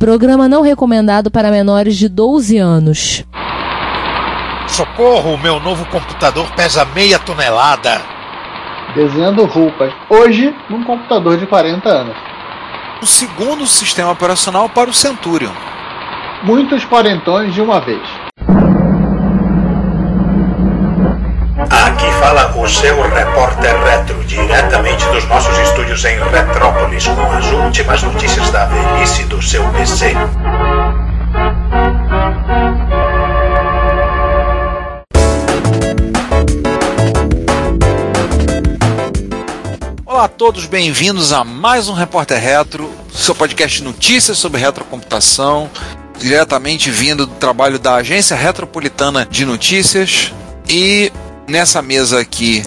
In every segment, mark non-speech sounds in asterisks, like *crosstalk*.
Programa não recomendado para menores de 12 anos. Socorro, meu novo computador pesa meia tonelada. Desenhando roupas. Hoje, num computador de 40 anos. O segundo sistema operacional para o Centurion. Muitos quarentões de uma vez. Aqui fala o seu repórter retro, diretamente dos nossos estúdios em Retrópolis, com as últimas notícias da velhice do seu PC. Olá a todos, bem-vindos a mais um Repórter Retro, seu podcast de notícias sobre retrocomputação, diretamente vindo do trabalho da Agência Retropolitana de Notícias. E nessa mesa aqui,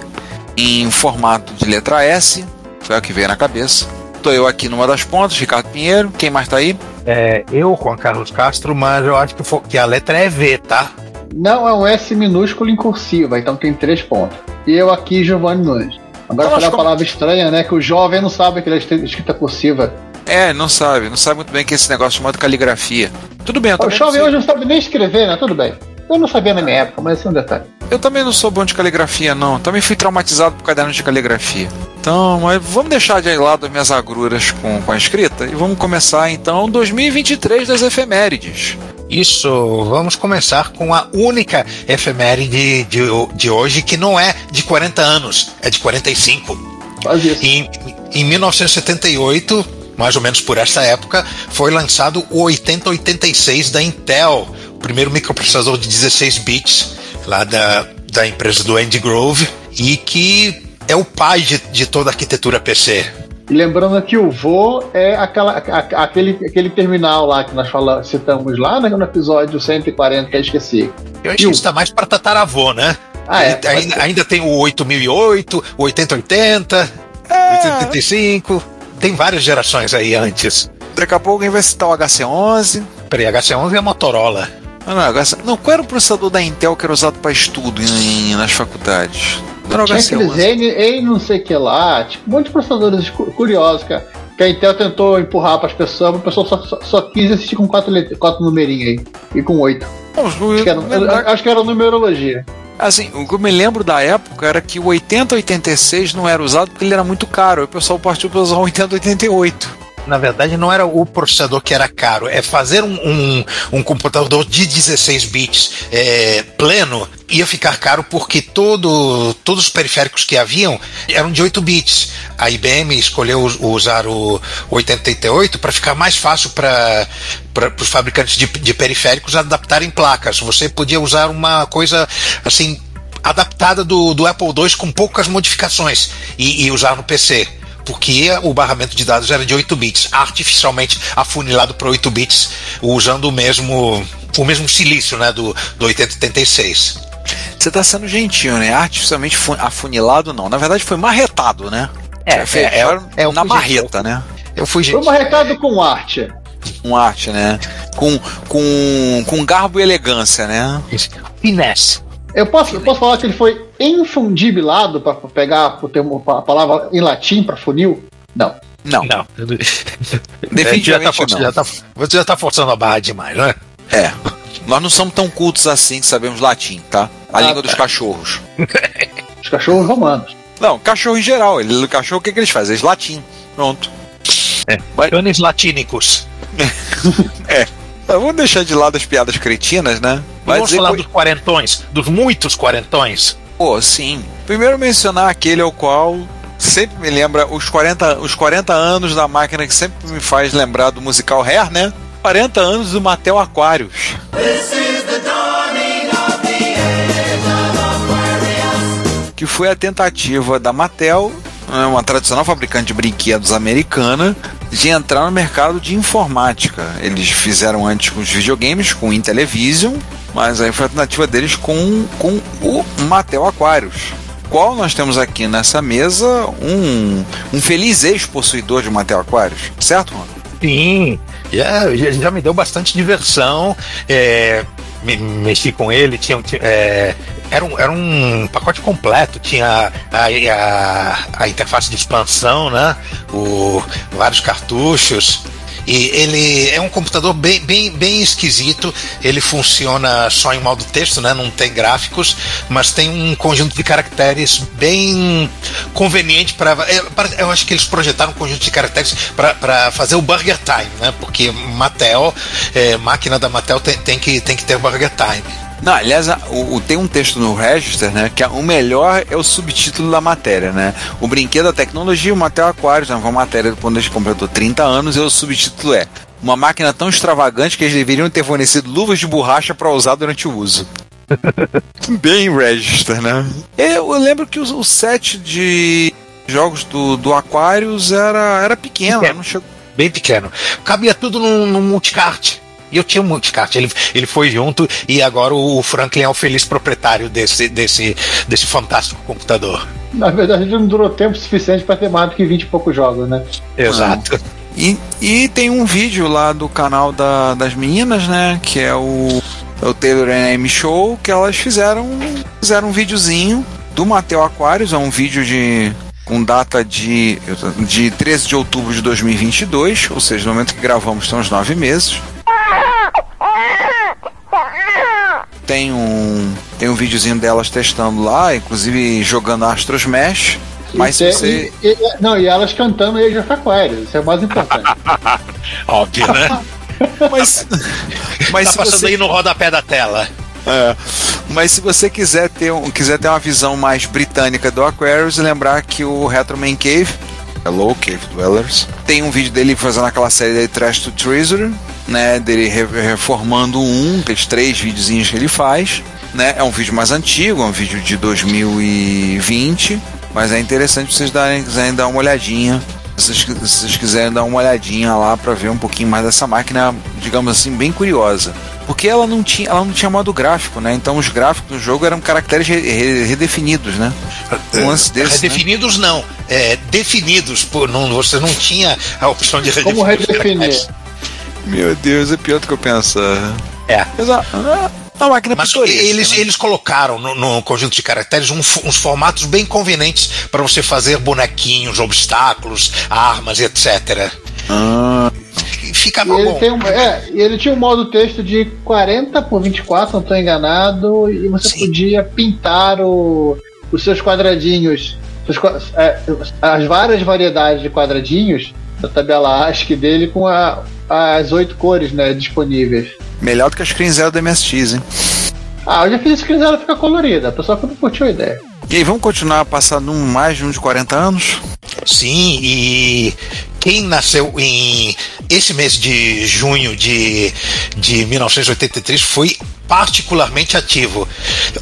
em formato de letra S, foi o que veio na cabeça. Estou eu aqui numa das pontas, Ricardo Pinheiro. Quem mais está aí? É, eu, Juan Carlos Castro, mas eu acho que, for, que a letra é V, tá? Não, é um S minúsculo em cursiva, então tem três pontos. E eu aqui, Giovanni Nunes. Agora Então, falei a como- palavra estranha, né? Que o jovem não sabe que ele é escrita cursiva. É, não sabe, não sabe muito bem que é esse negócio chamado caligrafia. Tudo bem, eu O jovem hoje não sabe nem escrever, né? Tudo bem. Eu não sabia na minha época, mas esse é um detalhe. Eu também não sou bom de caligrafia, não. Também fui traumatizado por cadernos de caligrafia. Então, mas vamos deixar de lado as minhas agruras com, com a escrita e vamos começar então 2023 das efemérides. Isso, vamos começar com a única efeméride de, de hoje que não é de 40 anos, é de 45. Faz isso. Em, em 1978, mais ou menos por essa época, foi lançado o 8086 da Intel, o primeiro microprocessador de 16 bits lá da, da empresa do Andy Grove e que é o pai de, de toda a arquitetura PC. E lembrando que o vô é aquela, a- aquele, aquele terminal lá que nós fala, citamos lá né, no episódio 140, que eu esqueci. Eu acho que está mais para tataravô, né? Ah, é. Ele- ainda, ainda tem o 8008, o 8080, É. 8085. Tem várias gerações aí antes. Daqui a pouco alguém vai citar o HC11. Peraí, HC11 é a Motorola. Ah, não, HC... não, qual era o processador da Intel que era usado para estudo em- nas faculdades? O Tinha aqueles HC11. N, N não sei o que lá, tipo, um monte de processadores cu- curiosos, cara. Que a Intel tentou empurrar para as pessoas, mas o pessoal só, só, só quis assistir com quatro, let- quatro numerinhos aí. E com oito. Acho que era, eu- acho que era numerologia. Assim, o que eu me lembro da época era que o 8086 não era usado porque ele era muito caro. Aí o pessoal partiu para usar o 8088. Na verdade, não era o processador que era caro, é fazer um, um, um computador de 16 bits é, pleno ia ficar caro porque todo, todos os periféricos que haviam eram de 8 bits. A IBM escolheu us- usar o 8088 para ficar mais fácil para os fabricantes de, de periféricos adaptarem placas. Você podia usar uma coisa assim adaptada do, do Apple II com poucas modificações e, e usar no PC porque o barramento de dados era de 8 bits, artificialmente afunilado para 8 bits, usando o mesmo o mesmo silício né, do, do 8086. Você tá sendo gentil, né? Artificialmente fu- afunilado, não. Na verdade, foi marretado, né? É, é, é, foi é, eu na marreta, né? Eu fui Foi um marretado com arte. Com arte, né? Com, com, com garbo e elegância, né? finesse. Eu posso, eu posso falar que ele foi infundibilado para pegar o termo, a palavra em latim para funil? Não. Não, Não. *laughs* definitivamente já tá, forçando- não. já tá- você já tá forçando a barra demais, né? É. Nós não somos tão cultos assim que sabemos latim, tá? A Ah, língua tá. dos cachorros. *laughs* Os cachorros romanos. Não, cachorro em geral. Ele, o cachorro, o que, que eles fazem? Eles latim. Pronto. Mas- Canes latínicos. *laughs* Tá, vamos deixar de lado as piadas cretinas, né? Vai Vamos falar que- dos quarentões, dos muitos quarentões. Pô, sim. Primeiro mencionar aquele ao qual sempre me lembra os 40, os 40 anos da máquina que sempre me faz lembrar do musical Hair, né? 40 anos do Mattel Aquarius. Que foi a tentativa da Mattel, uma tradicional fabricante de brinquedos americana, de entrar no mercado de informática. Eles fizeram antes com os videogames, com o Intellivision, mas aí foi a tentativa deles com, com o Mattel Aquarius. Qual nós temos aqui nessa mesa um, um feliz ex-possuidor de Mattel Aquarius, certo, Ron? Sim, já, já, já me deu bastante diversão. É, me, mexi com ele, tinha, é, era, um, era um pacote completo, tinha a, a, a interface de expansão, né? O, vários cartuchos. E ele é um computador bem, bem, bem esquisito. Ele funciona só em modo texto, né? Não tem gráficos, mas tem um conjunto de caracteres bem conveniente para. Eu acho que eles projetaram um conjunto de caracteres para fazer o Burger Time, né? Porque Mattel, é, máquina da Mattel tem, tem, que, tem que ter Burger Time. Não, aliás, o, o, tem um texto no Register, né? Que o melhor é o subtítulo da matéria, né? O brinquedo, a tecnologia, o Mattel Aquarius, né, uma matéria quando eles completou 30 anos, e o subtítulo é uma máquina tão extravagante que eles deveriam ter fornecido luvas de borracha para usar durante o uso. *laughs* Bem Register, né? Eu, eu lembro que o, o, set de jogos do, do Aquarius era, era pequeno, pequeno. Não chegou... Bem pequeno. Cabia tudo no, no multicart. E eu tinha um multicart. Ele, ele foi junto e agora o Franklin é o feliz proprietário desse, desse, desse fantástico computador. Na verdade, ele não durou tempo suficiente para ter mais do que 20 e poucos jogos, né? Exato. E, e tem um vídeo lá do canal da, das meninas, né? Que é o, é o Taylor AM Show, que elas fizeram, fizeram um videozinho do Mateo Aquarius, é um vídeo de com data de, de 13 de outubro de 2022, ou seja, no momento que gravamos estão uns nove meses. Tem um, tem um videozinho delas testando lá, inclusive jogando Astros Mesh. Mas e, você. E, e, não, e elas cantando Age of Aquarius, isso é o mais importante. *laughs* Óbvio, né? *laughs* mas. mas tá passando você... aí no rodapé da tela. É. Mas se você quiser ter, um, quiser ter uma visão mais britânica do Aquarius, lembrar que o Retro Man Cave, Hello Cave Dwellers, tem um vídeo dele fazendo aquela série de Trash to Treasure, né, dele reformando um, aqueles três videozinhos que ele faz, né, é um vídeo mais antigo, é um vídeo de 2020, mas é interessante vocês darem, quiserem dar uma olhadinha, se vocês, se vocês quiserem dar uma olhadinha lá para ver um pouquinho mais dessa máquina, digamos assim, bem curiosa. Porque ela não tinha, ela não tinha modo gráfico, né? Então os gráficos do jogo eram caracteres re, re, redefinidos, né? Um lance desse, redefinidos né? não, é, definidos por não, você não tinha a opção de redefinir. Como redefinir? Meu Deus, é pior do que eu pensava. É. Exato. Uma máquina Mas eles, né? eles colocaram no, no, conjunto de caracteres um, uns formatos bem convenientes para você fazer bonequinhos, obstáculos, armas, etc. Ah. Fica bom. Ele, tem um, é, ele tinha um modo texto de 40 por 24, não estou enganado, e você Sim. podia pintar o, os seus quadradinhos, é, as várias variedades de quadradinhos da tabela ASCII dele com a, as oito cores né, disponíveis. Melhor do que a screen zero do MSX, hein? Ah, eu já fiz a screen zero ficar colorida, a pessoa não curtiu a ideia. E aí, vamos continuar passando mais de um de 40 anos? Sim, e quem nasceu em esse mês de junho de, de 1983 foi particularmente ativo.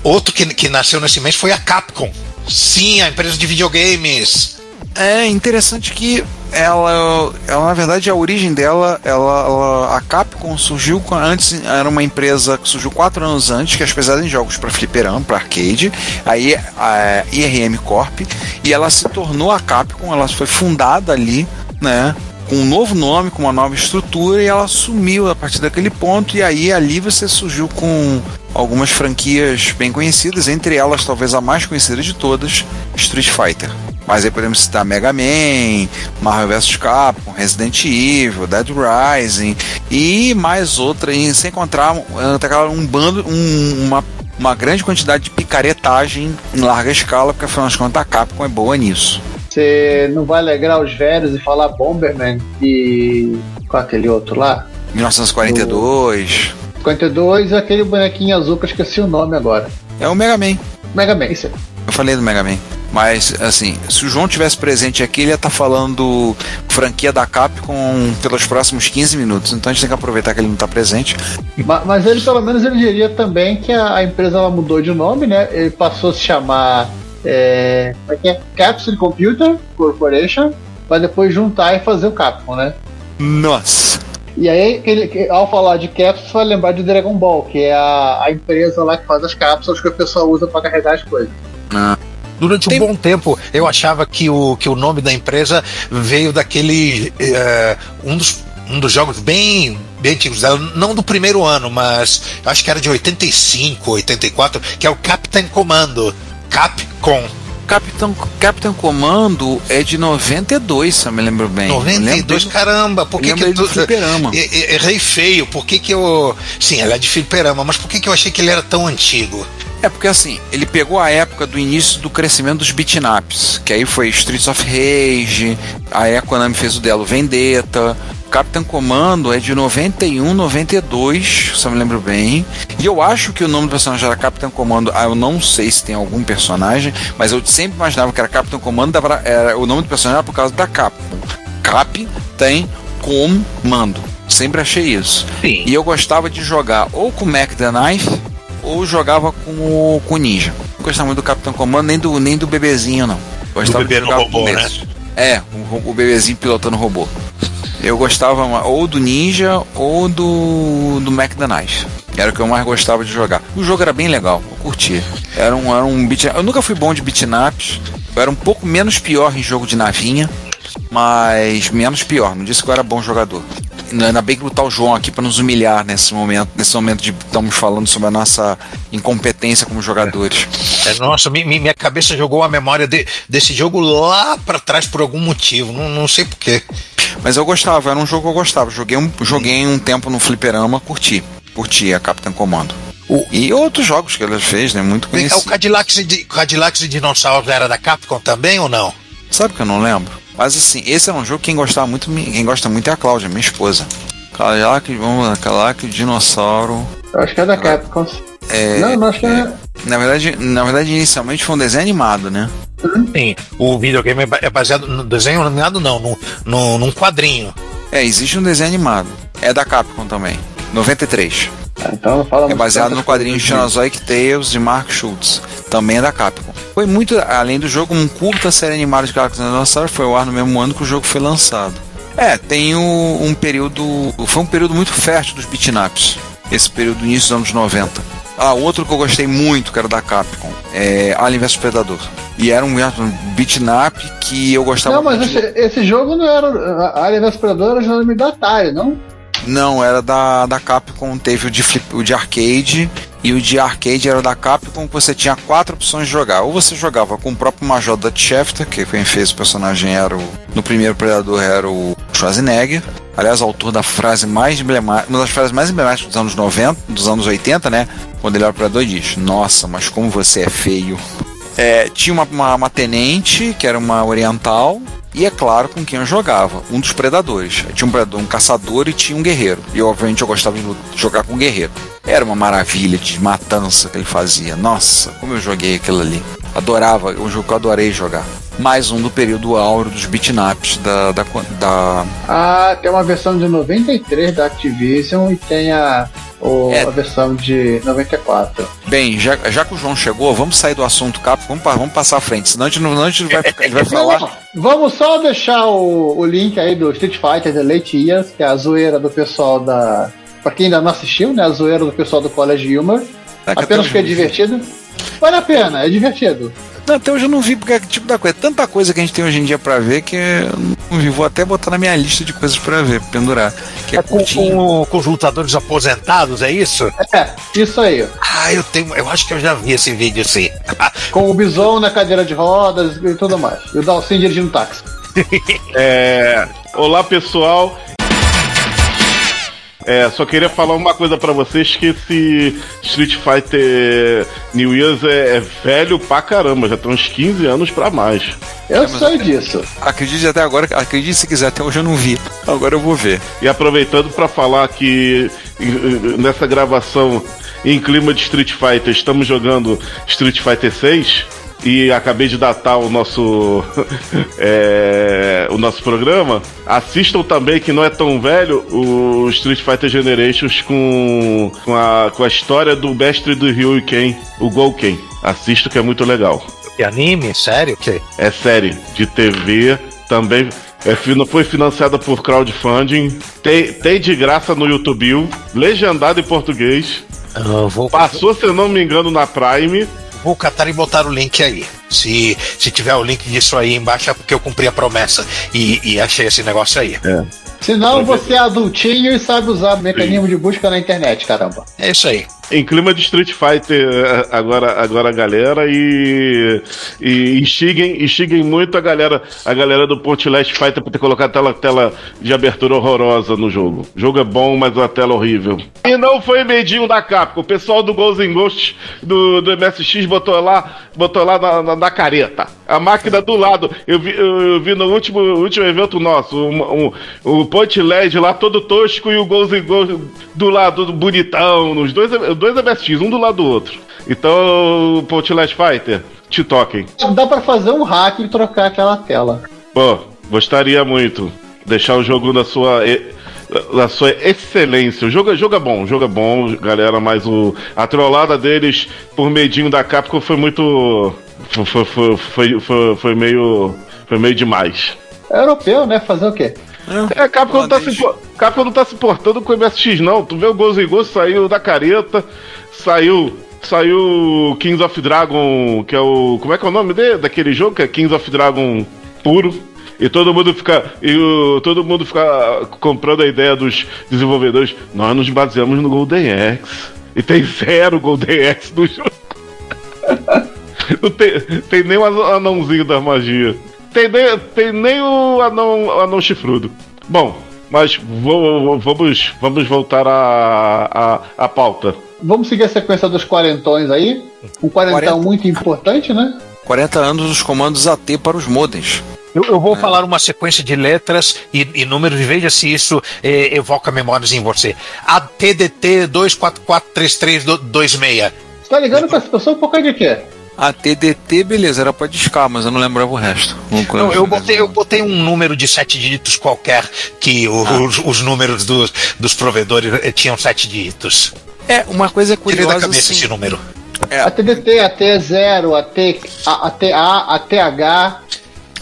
Outro que, que nasceu nesse mês foi a Capcom. Sim, a empresa de videogames. É interessante que ela, ela na verdade a origem dela, ela, ela a Capcom surgiu antes era uma empresa que surgiu quatro anos antes que é especializada em jogos para fliperama, para arcade, aí a IRM Corp e ela se tornou a Capcom, ela foi fundada ali, né? com um novo nome, com uma nova estrutura, e ela sumiu a partir daquele ponto, e aí ali você surgiu com algumas franquias bem conhecidas, entre elas talvez a mais conhecida de todas, Street Fighter. Mas aí podemos citar Mega Man, Marvel vs Capcom, Resident Evil, Dead Rising e mais outra, e sem encontrar um bando, um, uma, uma grande quantidade de picaretagem em larga escala, porque afinal de contas a Capcom é boa nisso. Você não vai alegrar os velhos e falar Bomberman e. com aquele outro lá? 1942. 52 aquele bonequinho azul que eu esqueci o nome agora. É o Mega Man. Mega Man, isso aí. Eu falei do Mega Man. Mas, assim, se o João tivesse presente aqui, ele ia estar tá falando franquia da Capcom pelos próximos 15 minutos. Então a gente tem que aproveitar que ele não está presente. Mas, mas, ele, pelo menos, ele diria também que a, a empresa ela mudou de nome, né? Ele passou a se chamar é, é, é Capsule Computer Corporation, para depois juntar e fazer o Capcom, né? Nossa! E aí, ele, ao falar de cápsulas, vai lembrar de Dragon Ball, que é a, a empresa lá que faz as cápsulas que o pessoal usa para carregar as coisas. Durante um Tem... bom tempo, eu achava que o, que o nome da empresa veio daquele. Uh, um dos um dos jogos bem, bem antigos não do primeiro ano, mas acho que era de 85, 84, que é o Captain Commando. Capcom. Capitão, Capitão Comando é de 92, se eu me lembro bem. 92, caramba, por que, que do fliperama. Errei feio, por que, que eu. Sim, ela é de fliperama, mas por que, que eu achei que ele era tão antigo? É porque assim, ele pegou a época do início do crescimento dos beatnaps, que aí foi Streets of Rage, a Konami fez o dela Vendetta, Capitão Comando é de 91, 92, se eu me lembro bem. E eu acho que o nome do personagem era Capitão Comando. Ah, eu não sei se tem algum personagem, mas eu sempre imaginava que era Capitão Comando, era, o nome do personagem era por causa da Capcom. Cap tem comando. Sempre achei isso. Sim. E eu gostava de jogar ou com Mac the Knife ou jogava com o, com o Ninja. Não gostava muito do Capitão Comando, nem do, nem do bebezinho, não. Gostava do bebê jogar robô, né? É, o, o bebezinho pilotando robô. Eu gostava ou do Ninja ou do, do Knife. Era o que eu mais gostava de jogar. O jogo era bem legal, eu curtia. Era um, era um beat, Eu nunca fui bom de beatnaps. Eu era um pouco menos pior em jogo de navinha, mas menos pior. Não disse que eu era bom jogador. Ainda bem que botar o João aqui para nos humilhar nesse momento, nesse momento de estamos falando sobre a nossa incompetência como jogadores. É, nossa, minha cabeça jogou a memória de, desse jogo lá para trás por algum motivo, não, não sei porquê. Mas eu gostava, era um jogo que eu gostava. Joguei um, joguei um tempo no fliperama, curti. Curti a Capitão Comando. O... E outros jogos que ela fez, né? Muito conhecido. O Cadillacs de, Cadillacs e Dinossauros era da Capcom também ou não? Sabe que eu não lembro? Mas assim, esse é um jogo que quem gostava muito, quem gosta muito é a Cláudia, minha esposa. Cadillac, vamos lá, Cadillac, Dinossauro. Eu acho que é da Capcom. É, não, não acho que é. é. Na verdade, na verdade, inicialmente foi um desenho animado, né? Sim, o videogame é baseado no desenho animado, não, no, no, num quadrinho. É, existe um desenho animado. É da Capcom também. 93. Ah, então fala É baseado no quadrinho Xenozoic Tales de Mark Schultz. Também é da Capcom. Foi muito, além do jogo, um curta série animada de Capcom Dinossauro. Foi o ar no mesmo ano que o jogo foi lançado. É, tem um, um período. Foi um período muito fértil dos beatnaps. Esse período início dos anos 90. Ah, outro que eu gostei muito, que era da Capcom, é Alien vs Predador. E era um beatnap que eu gostava Não, mas. Esse, esse, jogo não era. Alien vs Predador era nome da Atari, não? Não, era da, da Capcom, teve o de, flip, o de arcade, e o de arcade era da Capcom, que você tinha quatro opções de jogar. Ou você jogava com o próprio Major Dutch Shafter, que quem fez o personagem era o. No primeiro Predador era o Schwarzenegger. Aliás, autor da frase mais emblemática, uma das frases mais emblemáticas dos anos 90, dos anos 80, né? Quando ele era o Predador e diz: Nossa, mas como você é feio. É, tinha uma, uma, uma, tenente, que era uma oriental, e é claro com quem eu jogava, um dos predadores. Tinha um predador, um caçador e tinha um guerreiro. E obviamente eu gostava de jogar com um guerreiro. Era uma maravilha de matança que ele fazia. Nossa, como eu joguei aquilo ali. Adorava, um jogo que eu adorei jogar. Mais um do período áureo dos beatnaps da, da, da. Ah, tem uma versão de 93 da Activision e tem a ou é. a versão de 94. Bem, já, já que o João chegou, vamos sair do assunto Cap, vamos, vamos passar à frente, senão a gente, não, a gente vai, ele vai falar. *laughs* Vamos só deixar o, o link aí do Street Fighter The Late Years, que é a zoeira do pessoal da. Pra quem ainda não assistiu, né? A zoeira do pessoal do College Humor. É Apenas porque é divertido. Vale a pena, é divertido. Não, até hoje eu não vi, porque é tipo da coisa. Tanta coisa que a gente tem hoje em dia pra ver que eu não vi. Vou até botar na minha lista de coisas pra ver, pendurar. Que é, é com, com, com, os lutadores aposentados, é isso? É, isso aí. Ah, eu tenho. Eu acho que eu já vi esse vídeo assim. *laughs* com o Bison na cadeira de rodas e tudo mais. E o Dalcin dirigindo táxi. é, olá pessoal, é, só queria falar uma coisa para vocês que esse Street Fighter New Year's é, é, velho pra caramba, já tem uns 15 anos para mais. Eu é, sei disso. Acredite até agora, acredite se quiser, até hoje eu não vi. Agora eu vou ver. E aproveitando para falar que nessa gravação em clima de Street Fighter, estamos jogando Street Fighter 6 e acabei de datar o nosso *laughs* é, o nosso programa, assistam também que não é tão velho o Street Fighter Generations com, com, a, com a história do mestre do Ryu Ken, o Gouken. Assista que é muito legal. E anime? Sério? Que? É série de TV também. É, foi financiada por crowdfunding. Tem, tem de graça no YouTube, legendado em português. Vou... Passou, se eu não me engano, na Prime vou catar e botar o link aí. Se, se tiver o link disso aí embaixo, é porque eu cumpri a promessa e, e achei esse negócio aí. É. Senão você é adultinho e sabe usar mecanismo Sim. de busca na internet, caramba. É isso aí. Em clima de Street Fighter eh, agora, agora galera, e, e instiguem, instiguem muito a galera, a galera do Ponte Last Fighter por ter colocado tela, tela de abertura horrorosa no jogo. O jogo é bom, mas a tela horrível. E não foi medinho da Capcom. O pessoal do Ghosts and Ghosts do, do MSX botou lá, botou lá na, na, na careta. A máquina do lado. Eu vi, eu vi no último, último evento nosso, um, um, o Ponte LED lá todo tosco e o Ghosts and Ghosts do lado bonitão, nos dois, dois MSX, um do lado do outro. Então, Ponte LED Fighter, te toquem. Dá pra fazer um hack e trocar aquela tela. Pô, gostaria muito. Deixar o jogo na sua da sua excelência. O jogo, jogo é bom, o jogo é bom, galera, mas o, a trollada deles por medinho da Capcom foi muito. Foi, foi, foi, foi, foi meio. Foi meio demais. É europeu, né? Fazer o quê? É, Capcom não, tá se, Capcom não tá se portando com o MSX, não. Tu vê o Gozo e Gozo saiu da careta, saiu. Saiu Kings of Dragon, que é o. Como é que é o nome dele? Daquele jogo que é Kings of Dragon puro. E todo mundo fica. E o, todo mundo fica comprando a ideia dos desenvolvedores. Nós nos baseamos no Golden X. E tem zero Golden X no jogo. *laughs* Não tem, tem nem o anãozinho da magia. Tem nem, tem nem o anão, anão chifrudo. Bom, mas vamos, vamos voltar à, à, à pauta. Vamos seguir a sequência dos quarentões aí. Um quarentão 40... muito importante, né? 40 anos dos comandos AT para os modems. Eu, eu vou é. falar uma sequência de letras e, e números e veja se isso eh, evoca memórias em você. ATDT 2443326. Você tá ligando pra essa pessoa por causa de quê? A TDT, beleza, era pra discar, mas eu não lembrava o resto. Não, eu, botei, eu botei um número de sete dígitos qualquer, que o, ah. os, os, números dos, dos provedores eh, tinham sete dígitos. É, uma coisa curiosa. Tirei da cabeça assim, esse número. É. A TDT, a T0, a T, a, a TA, a TH.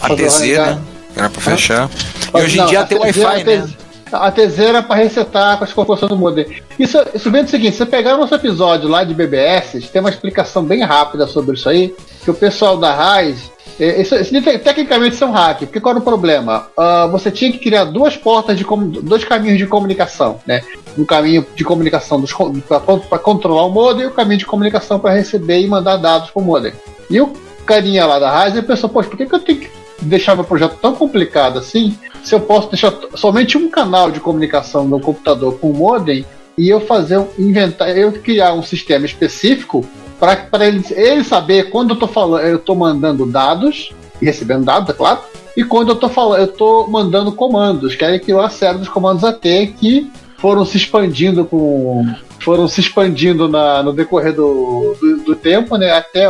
A TZ, né? Era pra fechar. E hoje em dia tem Wi-Fi, né? A TZ era pra resetar com as configurações do modem. Isso, isso vem do seguinte: você pegar nosso episódio lá de BBS, tem uma explicação bem rápida sobre isso aí, que o pessoal da RAIS é, isso, isso, tecnicamente são hack, porque qual era o problema? Uh, você tinha que criar duas portas de dois caminhos de comunicação, né? Um caminho de comunicação para controlar o modem e o caminho de comunicação para receber e mandar dados para o modem. E o carinha lá da Ryzen pensou, poxa, por que, que eu tenho que deixar meu projeto tão complicado assim se eu posso deixar somente um canal de comunicação no computador com o modem e eu fazer inventar, eu criar um sistema específico para ele, ele saber quando eu tô falando, eu tô mandando dados e recebendo dados, é claro, e quando eu tô falando, eu tô mandando comandos, que é aquela série dos comandos AT que foram se expandindo com foram se expandindo na, no decorrer do, do, do, tempo, né? Até,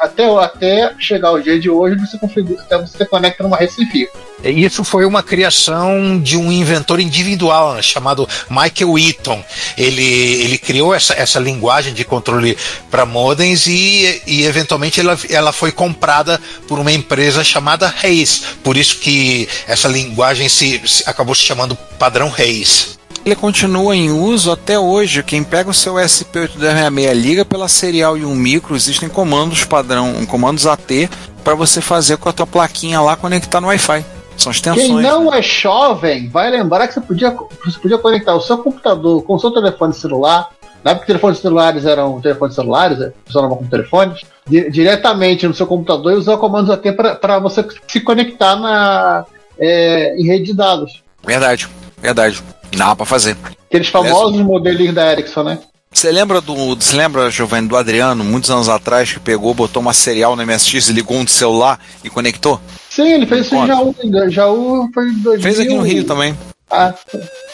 até, até chegar ao dia de hoje, você, configura, você conecta numa fio. Isso foi uma criação de um inventor individual né, chamado Michael Eaton. Ele, ele criou essa, essa linguagem de controle para modems e, e eventualmente ela, ela foi comprada por uma empresa chamada Reis. Por isso que essa linguagem se, se acabou se chamando padrão Reis ele continua em uso até hoje. Quem pega o seu SP8266 liga pela serial e um micro, existem comandos padrão, comandos AT para você fazer com a tua plaquinha lá conectar no Wi-Fi. São extensões. Quem não é jovem vai lembrar que você podia, você podia conectar o seu computador com o seu telefone celular. Na época telefones celulares eram telefones celulares, é, funcionavam com telefones, di diretamente no seu computador e usar comandos AT para você se conectar na, é, em rede de dados. Verdade, verdade. Dá pra fazer. Aqueles famosos Aliás, modelinhos da Ericsson, né? Você lembra do. Você lembra, Giovanni, do Adriano, muitos anos atrás, que pegou, botou uma serial no MSX, ligou um de celular e conectou? Sim, ele fez isso em Jaú ainda. Jaú foi em 2000. Fez aqui no Rio também. Ah.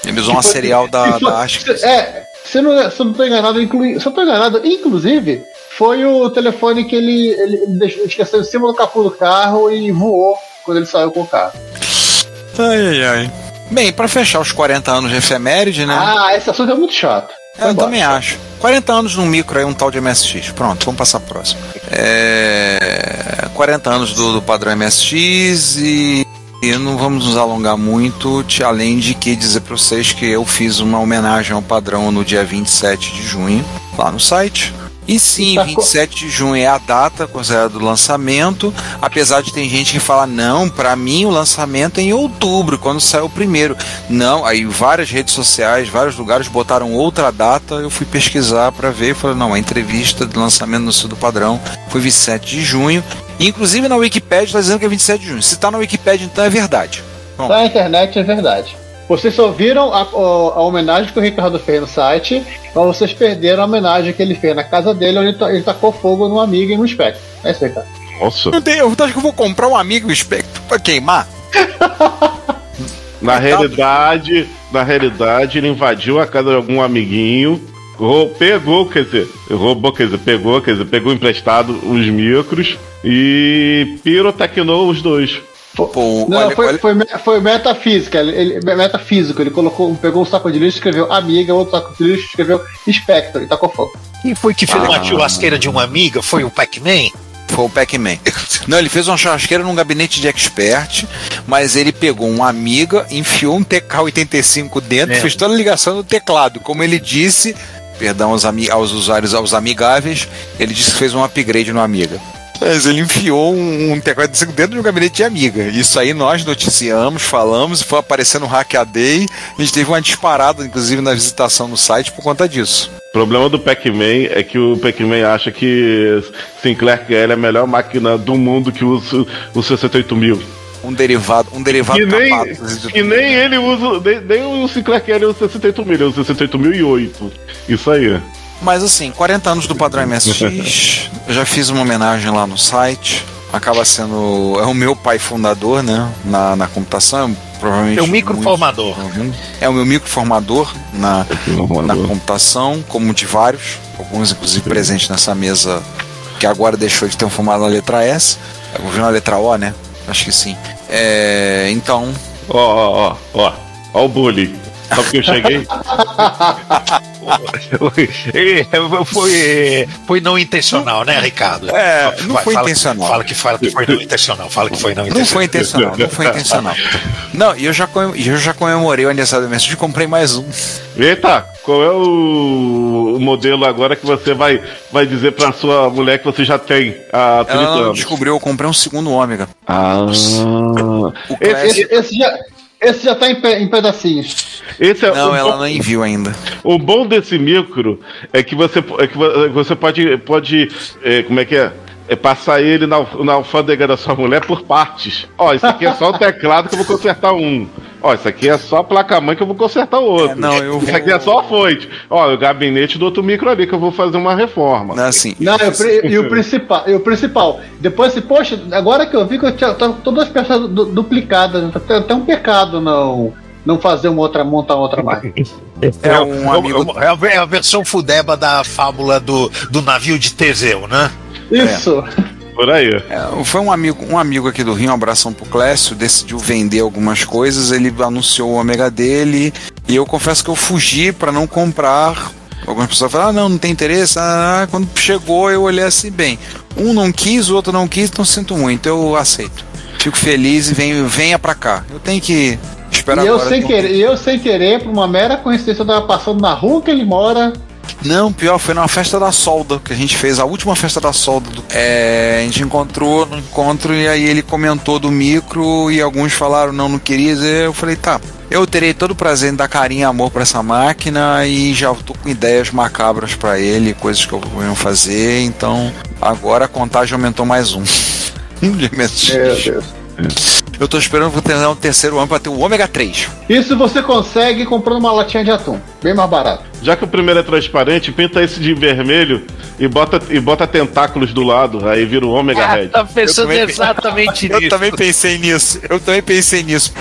Ele usou uma foi, serial da, da Ask. É, se não, se não tô enganado, inclui, se eu tô enganado, inclusive, foi o telefone que ele, ele, ele deixou, esqueceu em cima do capô do carro e voou quando ele saiu com o carro. Ai, ai, ai. Bem, para fechar os 40 anos de efeméride, né? Ah, esse assunto é muito chato. É, eu também acho. 40 anos num micro aí, um tal de MSX. Pronto, vamos passar pro próximo. É... 40 anos do, do padrão MSX e... e não vamos nos alongar muito, além de que dizer para vocês que eu fiz uma homenagem ao padrão no dia 27 de junho, lá no site. E sim, E tá 27 de junho é a data considerada do lançamento, apesar de ter gente que fala, não, pra mim o lançamento é em outubro, quando saiu o primeiro. Não, aí várias redes sociais, vários lugares botaram outra data, eu fui pesquisar pra ver e falei, não, a entrevista de lançamento no Sul do Padrão foi 27 de junho. E, inclusive na Wikipedia tá dizendo que é 27 de junho. Se tá na Wikipedia, então é verdade. Bom, Na internet é verdade. Vocês só viram a, a- a homenagem que o Ricardo fez no site, mas vocês perderam a homenagem que ele fez na casa dele, onde ele, ta- ele tacou fogo num amigo e num espectro. É isso aí, cara. Nossa. Não tem, eu acho que eu vou comprar um amigo espectro pra queimar. *laughs* Na realidade, na realidade, ele invadiu a casa de algum amiguinho, pegou, quer dizer, roubou, quer dizer, pegou, quer dizer, pegou emprestado os micros e pirotecnou os dois. Pô, Não, olha, foi, olha- foi, foi metafísica. Ele, ele- metafísico. Ele colocou, pegou um saco de lixo, escreveu amiga, outro saco de lixo, escreveu espectro e tacou fogo. Quem foi que fez Ah. uma churrasqueira de uma amiga? Foi o Pac-Man? Foi o Pac-Man. *laughs* Não, ele fez uma churrasqueira num gabinete de expert, mas ele pegou uma amiga, enfiou um TK-85 dentro, É. fez toda a ligação no teclado. Como ele disse, perdão aos, aos usuários, aos amigáveis, ele disse que fez um upgrade no Amiga. Mas ele enfiou um, um TK-85 dentro de um gabinete de Amiga. Isso aí nós noticiamos, falamos, foi aparecendo no Hackaday. A gente teve uma disparada, inclusive, na visitação no site por conta disso. O problema do Pac-Man é que o Pac-Man acha que Sinclair QL é a melhor máquina do mundo que usa o 68 mil. Um derivado, um derivado Que nem, capado. que nem ele usa, nem, nem o Sinclair QL usa 68 mil, ele usa 68.008. Isso aí. Mas assim, 40 anos do padrão MSX, eu já fiz uma homenagem lá no site. Acaba sendo. É o meu pai fundador, né? Na, na computação. é Provavelmente. É o microformador. muitos- É o meu microformador na, na computação, como de vários. Alguns, inclusive, presentes nessa mesa, que agora deixou de ter um formato na letra S. Ouviu na letra O, né? Acho que sim. É, então, Ó, ó, ó, ó. Ó o bullying. Só porque eu cheguei. *laughs* Foi, foi não intencional, né, Ricardo? É, não Vai, foi fala, intencional. Fala que fala que foi não intencional. Fala que foi não Não intencional. foi intencional, não foi intencional. Não, e eu já, eu já comemorei o aniversário do MSX e comprei mais um. Eita, qual é o, modelo agora que você vai, vai dizer pra sua mulher que você já tem 30 Ela não descobriu, eu comprei um segundo ômega. Ah. O Esse- Esse, esse já, esse já tá em, pe- em pedacinhos. Esse é Não, ela bom, nem viu ainda. o bom desse micro é que você, é que vo- você pode, pode é, como é que é? É passar ele na, na alfândega da sua mulher por partes. Ó, isso aqui é só o teclado que eu vou consertar um. Ó, isso aqui é só a placa-mãe que eu vou consertar o outro. É, não, eu Isso vou- aqui é só a fonte. Ó, o gabinete do outro micro ali que eu vou fazer uma reforma. Não, assim, Não, e o, pri- e o principal, e o principal. Depois assim, poxa, agora que eu vi que eu tinha tava todas as peças du- duplicadas, né? Tá até um pecado não não fazer uma outra, montar outra máquina. *laughs* é um amigo. É a, é a versão fudeba da fábula do, do navio de Teseu, né? Isso. Por aí. é, foi um amigo, um amigo aqui do Rio, um abração pro Clécio, decidiu vender algumas coisas, ele anunciou o ômega dele, e eu confesso que eu fugi pra não comprar. Algumas pessoas falaram, ah, não, não tem interesse. Ah, quando chegou, eu olhei assim, bem, um não quis, o outro não quis, então sinto muito, eu aceito. Fico feliz e venho, venha pra cá. Eu tenho que esperar E eu agora. sem um- querer, eu sem querer, por uma mera coincidência, eu tava passando na rua que ele mora. Não, pior, foi numa festa da solda que a gente fez, a última festa da solda. Do... É, a gente encontrou no encontro e aí ele comentou do micro e alguns falaram não, não queria. Eu falei, tá, eu terei todo o prazer em dar carinho e amor pra essa máquina e já tô com ideias macabras pra ele, coisas que eu vou fazer, então agora a contagem aumentou mais um. *laughs* Meu Deus. Eu tô esperando vou ter um terceiro ano pra ter o ômega 3. Isso você consegue comprando uma latinha de atum, bem mais barato. Já que o primeiro é transparente, pinta esse de vermelho e bota, e bota tentáculos do lado, aí vira o Omega Red. tá pensando Eu também- exatamente *laughs* Eu nisso. também pensei nisso. Eu também pensei nisso.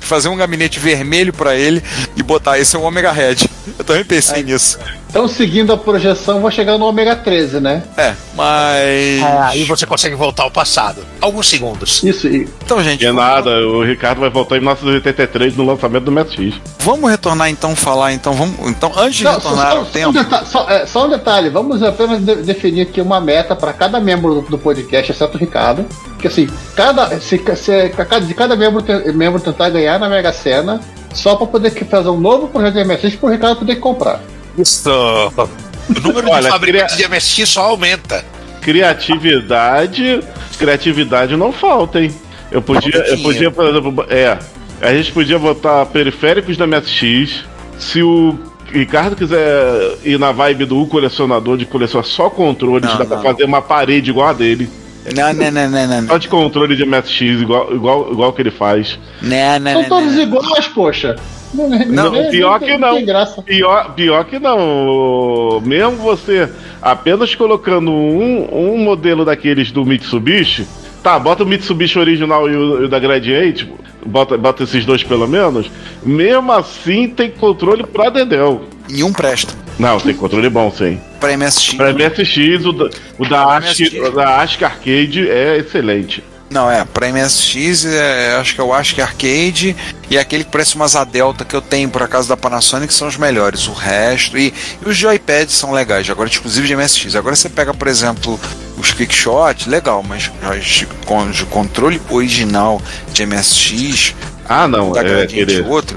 Fazer um gabinete vermelho pra ele e botar esse é o Omega Red. Eu também pensei nisso. Então, seguindo a projeção, vou chegar no ômega 13, né? É, mas. É, aí você consegue voltar ao passado. Alguns segundos. Isso, e Então, gente, Que é nada, o Ricardo vai voltar em 1983 no lançamento do MSX. vamos retornar então, falar então. Vamos, então, antes de Não, retornar só, ao só tempo. um deta- só- é, só um detalhe, vamos apenas de- definir aqui uma meta para cada membro do, do podcast, exceto o Ricardo. Porque assim, cada, se, se cada- de cada membro, te- membro tentar ganhar na Mega Sena, só pra poder que- fazer um novo projeto de MSX pro Ricardo poder comprar. Isso. O número Olha, de fabricantes queria- de MSX só aumenta. Criatividade. Criatividade não falta, hein? Eu podia, eu podia, por exemplo, é. A gente podia botar periféricos da MSX. Se o Ricardo quiser ir na vibe do colecionador de colecionar só controles, Não, dá pra não. fazer uma parede igual a dele. Não, não, não, não, não. Só de controle de MSX, igual, igual, igual que ele faz. Não, não, São não, todos não. iguais, poxa. Não, Não, pior que não. Pior, pior que não. Mesmo você apenas colocando um, um modelo daqueles do Mitsubishi, tá, bota o Mitsubishi original e o, e o da Gradiente, bota, bota esses dois pelo menos, mesmo assim tem controle pra Dedel. Nenhum presta. Não, tem controle bom, sim. Pra MSX. Pra MSX, o da, o da, Ask, MSX. o da Ask Arcade é excelente. Não, é, pra MSX, é, acho que eu acho que Arcade e aquele que parece umas A Delta que eu tenho por acaso da Panasonic são os melhores. O resto, e, e os joypads são legais, agora exclusivo de MSX. Agora você pega, por exemplo, os Quickshot, legal, mas con- de controle original de MSX, Ah, não, é aquele outro,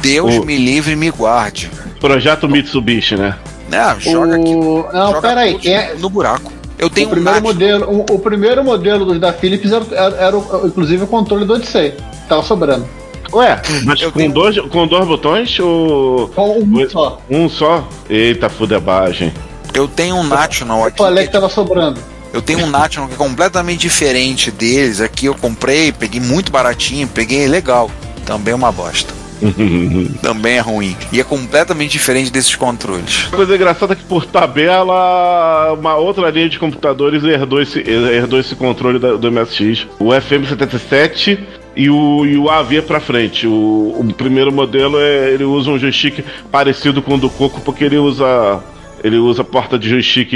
Deus O- me livre e me guarde. projeto Mitsubishi, né? Né, joga aqui. O... Não, joga peraí. é... no buraco. Eu tenho O primeiro, um modelo, o, o primeiro modelo dos da Philips era, era, era inclusive o controle do Odyssey. Tava sobrando. Ué, mas Eu com, tenho- dois, com dois botões ou. Com um só. Um só? Eita, fudebagem. Eu tenho um National Eu aqui. falei que que tava sobrando. Eu tenho um National que é completamente diferente deles. Aqui eu comprei, peguei muito baratinho, peguei legal. Também é uma bosta. *laughs* Também é ruim. E é completamente diferente desses controles. A coisa engraçada é que por tabela, uma outra linha de computadores herdou esse, herdou esse controle da- do MSX. O FM77 e o, e o AV pra frente. O, o primeiro modelo é, ele usa um joystick parecido com o do Coco porque ele usa ele usa porta de joystick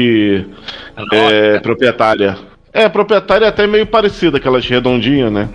é, proprietária. É, proprietária é até meio parecida, aquelas redondinhas, né?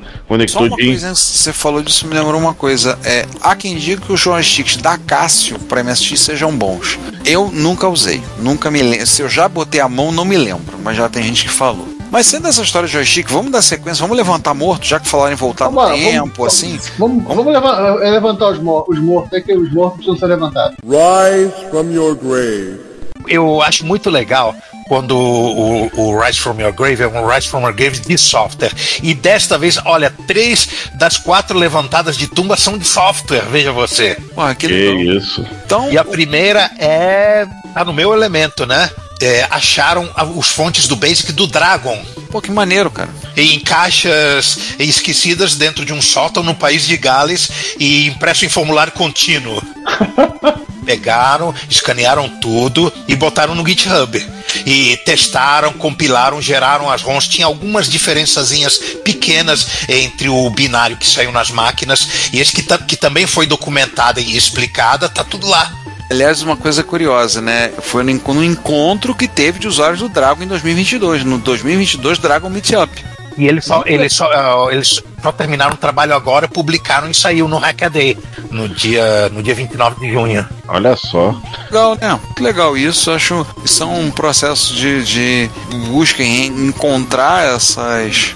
Só uma coisa, você falou disso, me lembrou uma coisa. É, há quem diga que os joysticks da Casio para MSX sejam bons. Eu nunca usei. Nunca me lembro. Se eu já botei a mão, não me lembro. Mas já tem gente que falou. Mas sendo essa história de joystick, vamos dar sequência, vamos levantar morto, já que falaram em voltar no Vambora, tempo, vamos- assim. Vamos, vamos levar- eh, levantar os, mor os mortos, é que os mortos precisam ser levantados. Rise from your grave. Eu acho muito legal quando o, o Rise from Your Grave é um Rise from Your Grave de software. E desta vez, olha, três das quatro levantadas de tumba são de software, veja você. Porra, que Que legal. isso. Então, E a primeira é. tá no meu elemento, né? É, acharam os fontes do Basic do Dragon. pô, que maneiro, cara. Em caixas esquecidas dentro de um sótão no país de Gales e impresso em formulário contínuo. *laughs* Pegaram, escanearam tudo e botaram no GitHub. E testaram, compilaram, geraram as ROMs. Tinha algumas diferençazinhas pequenas entre o binário que saiu nas máquinas e esse que, ta- que também foi documentada e explicada, tá tudo lá. Aliás, uma coisa curiosa, né? Foi no, enco- no encontro que teve de usuários do Dragon em 2022. No 2022, Dragon Meetup. E eles só, eles só, ah, eles só terminaram o trabalho agora, publicaram e saiu no Hackaday, no dia, no dia 29 de junho. Olha só. Legal, né? Que legal isso. Acho que são um processo de, de busca em encontrar essas.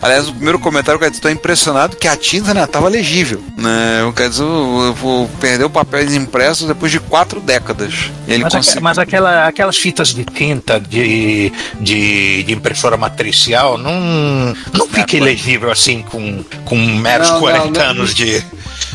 Aliás, o primeiro comentário que eu estou impressionado que a tinta né, tava legível. Né? Eu quero dizer, eu vou perder o papel impresso depois de quatro décadas. E ele Mas, conseguiu. mas aquela, aquelas fitas de tinta de, de, de impressora matricial não, não fica pô. ilegível assim com, com meros Não, não, 40 não. anos de.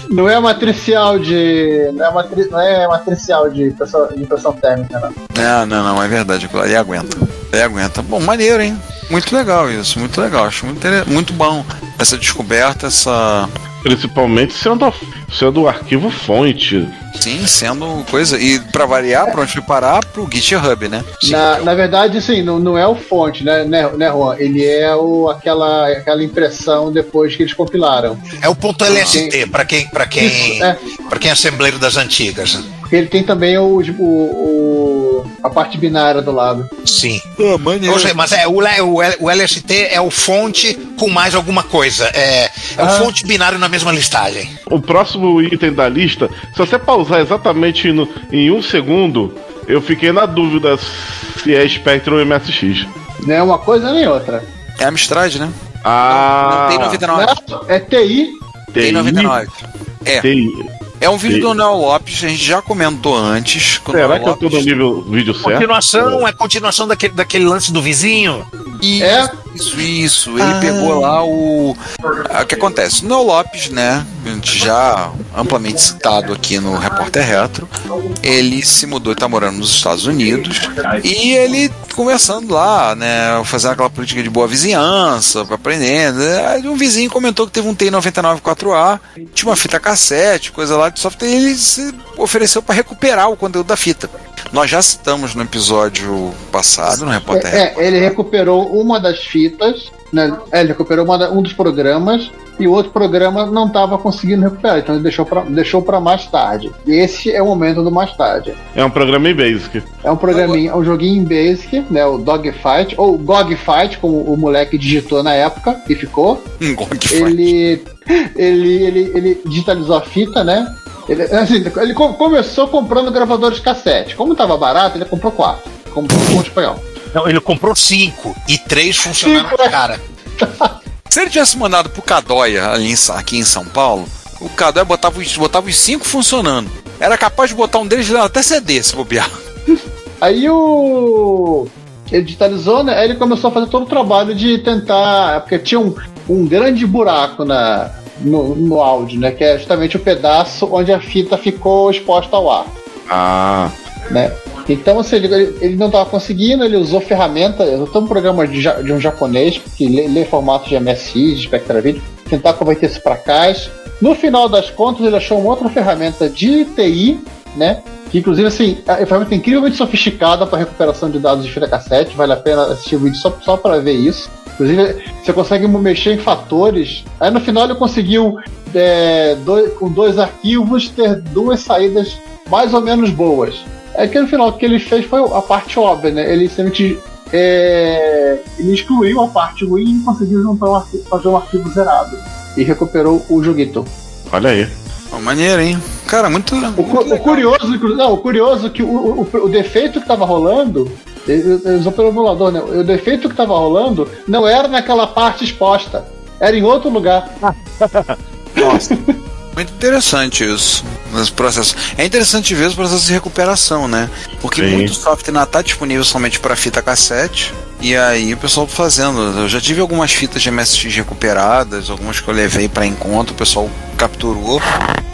Não é matricial de. Não é, matri, não é matricial de impressão, de impressão térmica, não. Não, não, não, é verdade. aquilo Ali aguenta. Ali aguenta. Bom, maneiro, hein? Muito legal isso, muito legal. Acho muito, muito bom essa descoberta, essa. Principalmente sendo, a- sendo o arquivo fonte. Sim, sendo coisa. E pra variar, pra onde parar, pro GitHub, né? Na, na verdade, sim, não, não é o fonte, né, né, né, Juan? Ele é o, aquela, aquela impressão depois que eles compilaram. É o ponto LST, para quem, pra quem, Isso, é. pra quem é assembleiro das antigas. Ele tem também o, o, o- a parte binária do lado. Sim. Ah, maneiro. Ou seja, mas é, o, o, o LST é o fonte com mais alguma coisa. É, é o Ah. fonte binário na mesma listagem. O próximo item da lista, se você pausar exatamente no- em um segundo, eu fiquei na dúvida se é Spectrum ou MSX. Não é uma coisa nem outra. É Amstrad, né? Ah, Não tem 99. Não, é TI. Tem TI? 99. É. Tem- É um vídeo Sim. do Neo Lopes, a gente já comentou antes. Será que eu tô no Lopes- nível vídeo certo? Continuação, é continuação daquele, daquele lance do vizinho. Isso, É? Isso, isso. Ele pegou lá o. ah, O que acontece? O Neo Lopes, né? a gente Já amplamente citado aqui no Repórter Retro. Ele se mudou e tá morando nos Estados Unidos. E ele conversando lá, né? Fazendo aquela política de boa vizinhança, aprendendo. Aí um vizinho comentou que teve um T99 4A, tinha uma fita cassete, coisa lá de software, e ele se ofereceu para recuperar o conteúdo da fita. Nós já citamos no episódio passado, no Repórter Retro. É, ele recuperou uma das fitas, né? É, ele recuperou uma da- um dos programas e o outro programa não estava conseguindo recuperar, então ele deixou para deixou pra mais tarde. E esse é o momento do mais tarde. É um programa em Basic. É um programinha, é um joguinho em Basic, né? O Dogfight, ou Gogfight, como o moleque digitou na época e ficou. *laughs* Um faz. Ele, *laughs* ele, ele, ele digitalizou a fita, né? Ele, assim, ele co- começou comprando gravadores cassete. Como estava barato, ele comprou quatro. Comprou um espanhol. Não, ele comprou cinco e três funcionaram Cinco, é. cara. *laughs* Se ele tivesse mandado pro Cadóia aqui em São Paulo, o Cadóia botava os, botava os cinco funcionando. Era capaz de botar um deles até CD, se bobear. *laughs* Aí o. Ele digitalizou, né? Aí ele começou a fazer todo o trabalho de tentar. Porque tinha um, um grande buraco na, no, no áudio, né? Que é justamente o pedaço onde a fita ficou exposta ao ar. Ah, né? Então, assim, ele, ele não estava conseguindo, ele usou ferramenta, ele usou um programa de, de um japonês que lê, lê formatos de MSI, de Spectra Video, tentar converter isso para caixa. No final das contas, ele achou uma outra ferramenta de TI, né? Que inclusive assim, é uma ferramenta incrivelmente sofisticada para recuperação de dados de fita cassete, vale a pena assistir o vídeo só, só para ver isso. Inclusive, você consegue mexer em fatores. Aí no final ele conseguiu, é, dois- com dois arquivos, ter duas saídas mais ou menos boas. É que no final o que ele fez foi a parte óbvia, né? Ele simplesmente é, ele excluiu a parte ruim e conseguiu juntar um arquivo, fazer um arquivo zerado. E recuperou o joguito. olha aí. Pô, maneiro, hein? Cara, muito. O, muito cu- o curioso, não, o curioso é que o, o, o defeito que estava rolando, ele usou pelo emulador, né? O defeito que estava rolando não era naquela parte exposta, era em outro lugar. *laughs* Nossa. Muito interessante isso, esse processo. É interessante ver os processos de recuperação, né? Porque Sim. muito software não está disponível somente para fita cassete. E aí o pessoal fazendo. Eu já tive algumas fitas de MSX recuperadas, algumas que eu levei para encontro, o pessoal capturou,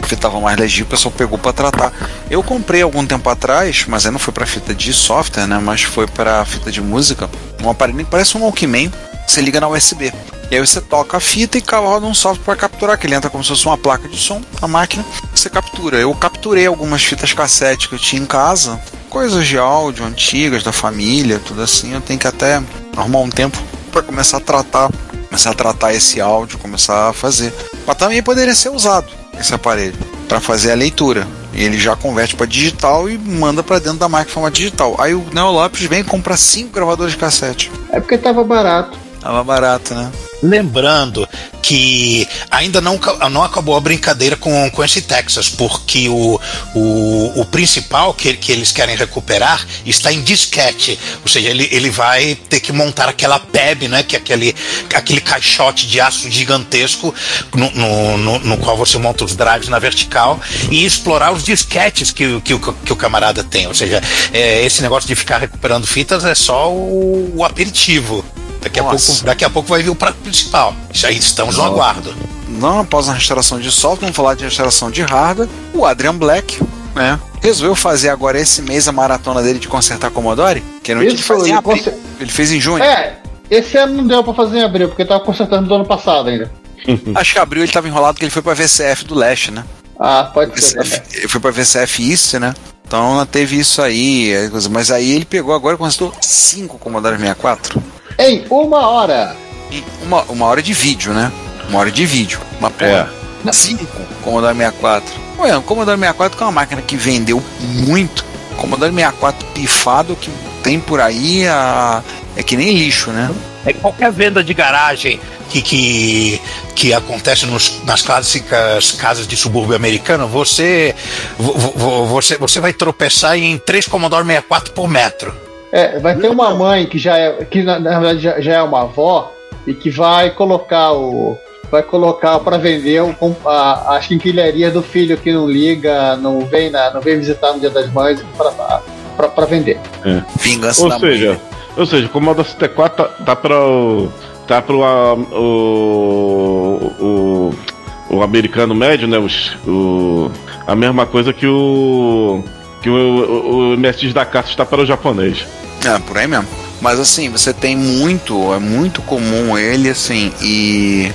a fita tava mais legível, o pessoal pegou para tratar. Eu comprei algum tempo atrás, mas aí não foi para fita de software, né? Mas foi para fita de música. Um aparelho que parece um Walkman, você liga na USB. E aí você toca a fita e roda um software para capturar, que ele entra como se fosse uma placa de som na máquina, você captura. Eu capturei algumas fitas cassete que eu tinha em casa, coisas de áudio antigas da família, tudo assim. Eu tenho que até arrumar um tempo para começar a tratar, começar a tratar esse áudio, começar a fazer. Mas também poderia ser usado esse aparelho para fazer a leitura. Ele já converte para digital e manda para dentro da máquina em forma digital. Aí o Neo Lopes vem e compra cinco gravadores de cassete. É porque tava barato. Tava barato, né? Lembrando que ainda não, não acabou a brincadeira com, com esse Texas, porque o, o, o principal que, que eles querem recuperar está em disquete. Ou seja, ele, ele vai ter que montar aquela PEB, né, que é aquele, aquele caixote de aço gigantesco no, no, no, no qual você monta os drives na vertical e explorar os disquetes que, o- que, o- que o camarada tem. Ou seja, é, esse negócio de ficar recuperando fitas é só o, o aperitivo. Daqui a, pouco, daqui a pouco vai vir o prato principal. Isso aí estamos no aguardo. não após a restauração de software, vamos falar de restauração de hardware. O Adrian Black, né? Resolveu fazer agora esse mês a maratona dele de consertar Commodore. Que não Isso, ele faz em ele abril. conser- Ele fez em junho. É, esse ano não deu pra fazer em abril, porque tava consertando do ano passado ainda. *laughs* *laughs* Acho que abril ele tava enrolado porque ele foi pra VCF do Leste, né? Ah, pode ser. VCF, também. ele foi pra VCF East, né? Então teve isso aí, é mas aí ele pegou agora e consertou cinco Commodore 64. Em uma hora. Uma, uma hora de vídeo, né? Uma hora de vídeo. Uma É. porra. Cinco Commodore 64. Ué, o Commodore 64 que é uma máquina que vendeu muito. Commodore 64 pifado que tem por aí a... é que nem lixo, né? É qualquer venda de garagem que, que, que acontece nos- nas clássicas casas de subúrbio americano, você, vo- vo- você, você vai tropeçar em três Commodore 64 por metro. É, vai ter uma mãe que já é, que na, na verdade já, já é uma avó e que vai colocar o, vai colocar pra vender o a, as quinquilharias do filho que não liga, não vem, na, não vem visitar no Dia das Mães pra vender. Vingança Ou da seja, mãe. ou seja, o Commodore 64 tá, tá para o tá pro ah, o, o o americano médio, né? Os, o, a mesma coisa que o que o, o, o da Caça está para o japonês. É, por aí mesmo. Mas assim, você tem muito, é muito comum ele, assim, e.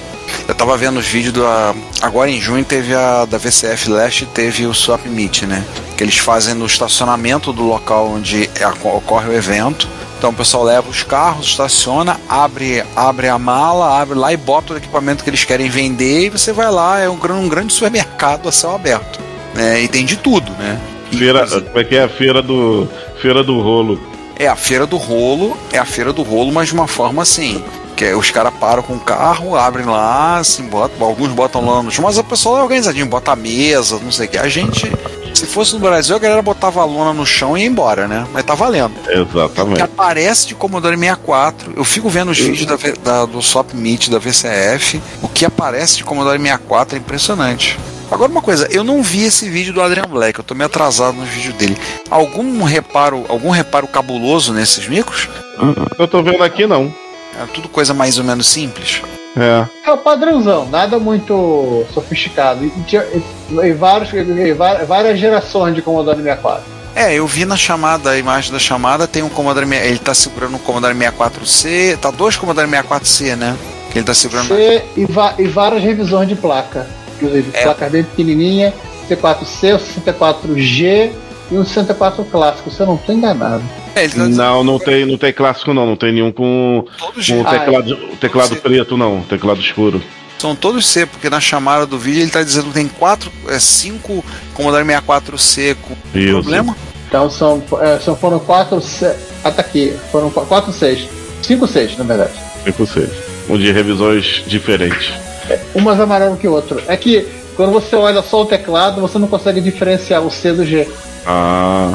Eu tava vendo os vídeos da. Agora em junho teve a da VCF Leste teve o Swap Meet, né? Que eles fazem no estacionamento do local onde é- ocorre o evento. Então o pessoal leva os carros, estaciona, abre, abre a mala, abre lá e bota o equipamento que eles querem vender e você vai lá, é um, um grande supermercado a céu aberto. Né? E tem de tudo, né? Feira, como é que é a feira do feira do rolo? é a feira do rolo, é a feira do rolo, mas de uma forma assim. Que é, os caras param com o carro, abrem lá, assim, botam, alguns botam lá no chão, mas o pessoal é organizadinho, bota a mesa, não sei o que. A gente, se fosse no Brasil, a galera botava a lona no chão e ia embora, né? Mas tá valendo. O que Exatamente. aparece de Commodore 64, eu fico vendo os vídeos da, da- do Swap Meet da VCF, o que aparece de Commodore 64 é impressionante. Agora uma coisa, eu não vi esse vídeo do Adrian Black, eu tô meio atrasado nos vídeos dele. Algum reparo, algum reparo cabuloso nesses micros? Eu tô vendo aqui não. É tudo coisa mais ou menos simples. É. É o padrãozão, nada muito sofisticado. E, e- e vários, e várias gerações de Commodore 64. É, eu vi na chamada, a imagem da chamada, tem um Commodore, ele tá segurando um Commodore 64C, tá dois Commodore 64C, né? Que ele tá segurando. C e, va- e várias revisões de placa. Inclusive, É. placas bem pequenininha, C4C, o 64G e um 64 clássico, se eu não tô enganado. É, Não, não tem, não tem clássico não, não tem nenhum com, com G, o teclado, teclado preto não, teclado escuro. são todos C, porque na chamada do vídeo ele tá dizendo que tem quatro, é, cinco Commodore 64C com Isso. problema. Então são, é, são foram 4, ah, tá aqui, foram 4, 6. 5, 6, na verdade. É possível. Um de revisões diferentes. Umas amarelo que o outro. É que quando você olha só o teclado, você não consegue diferenciar o C do G. Ah,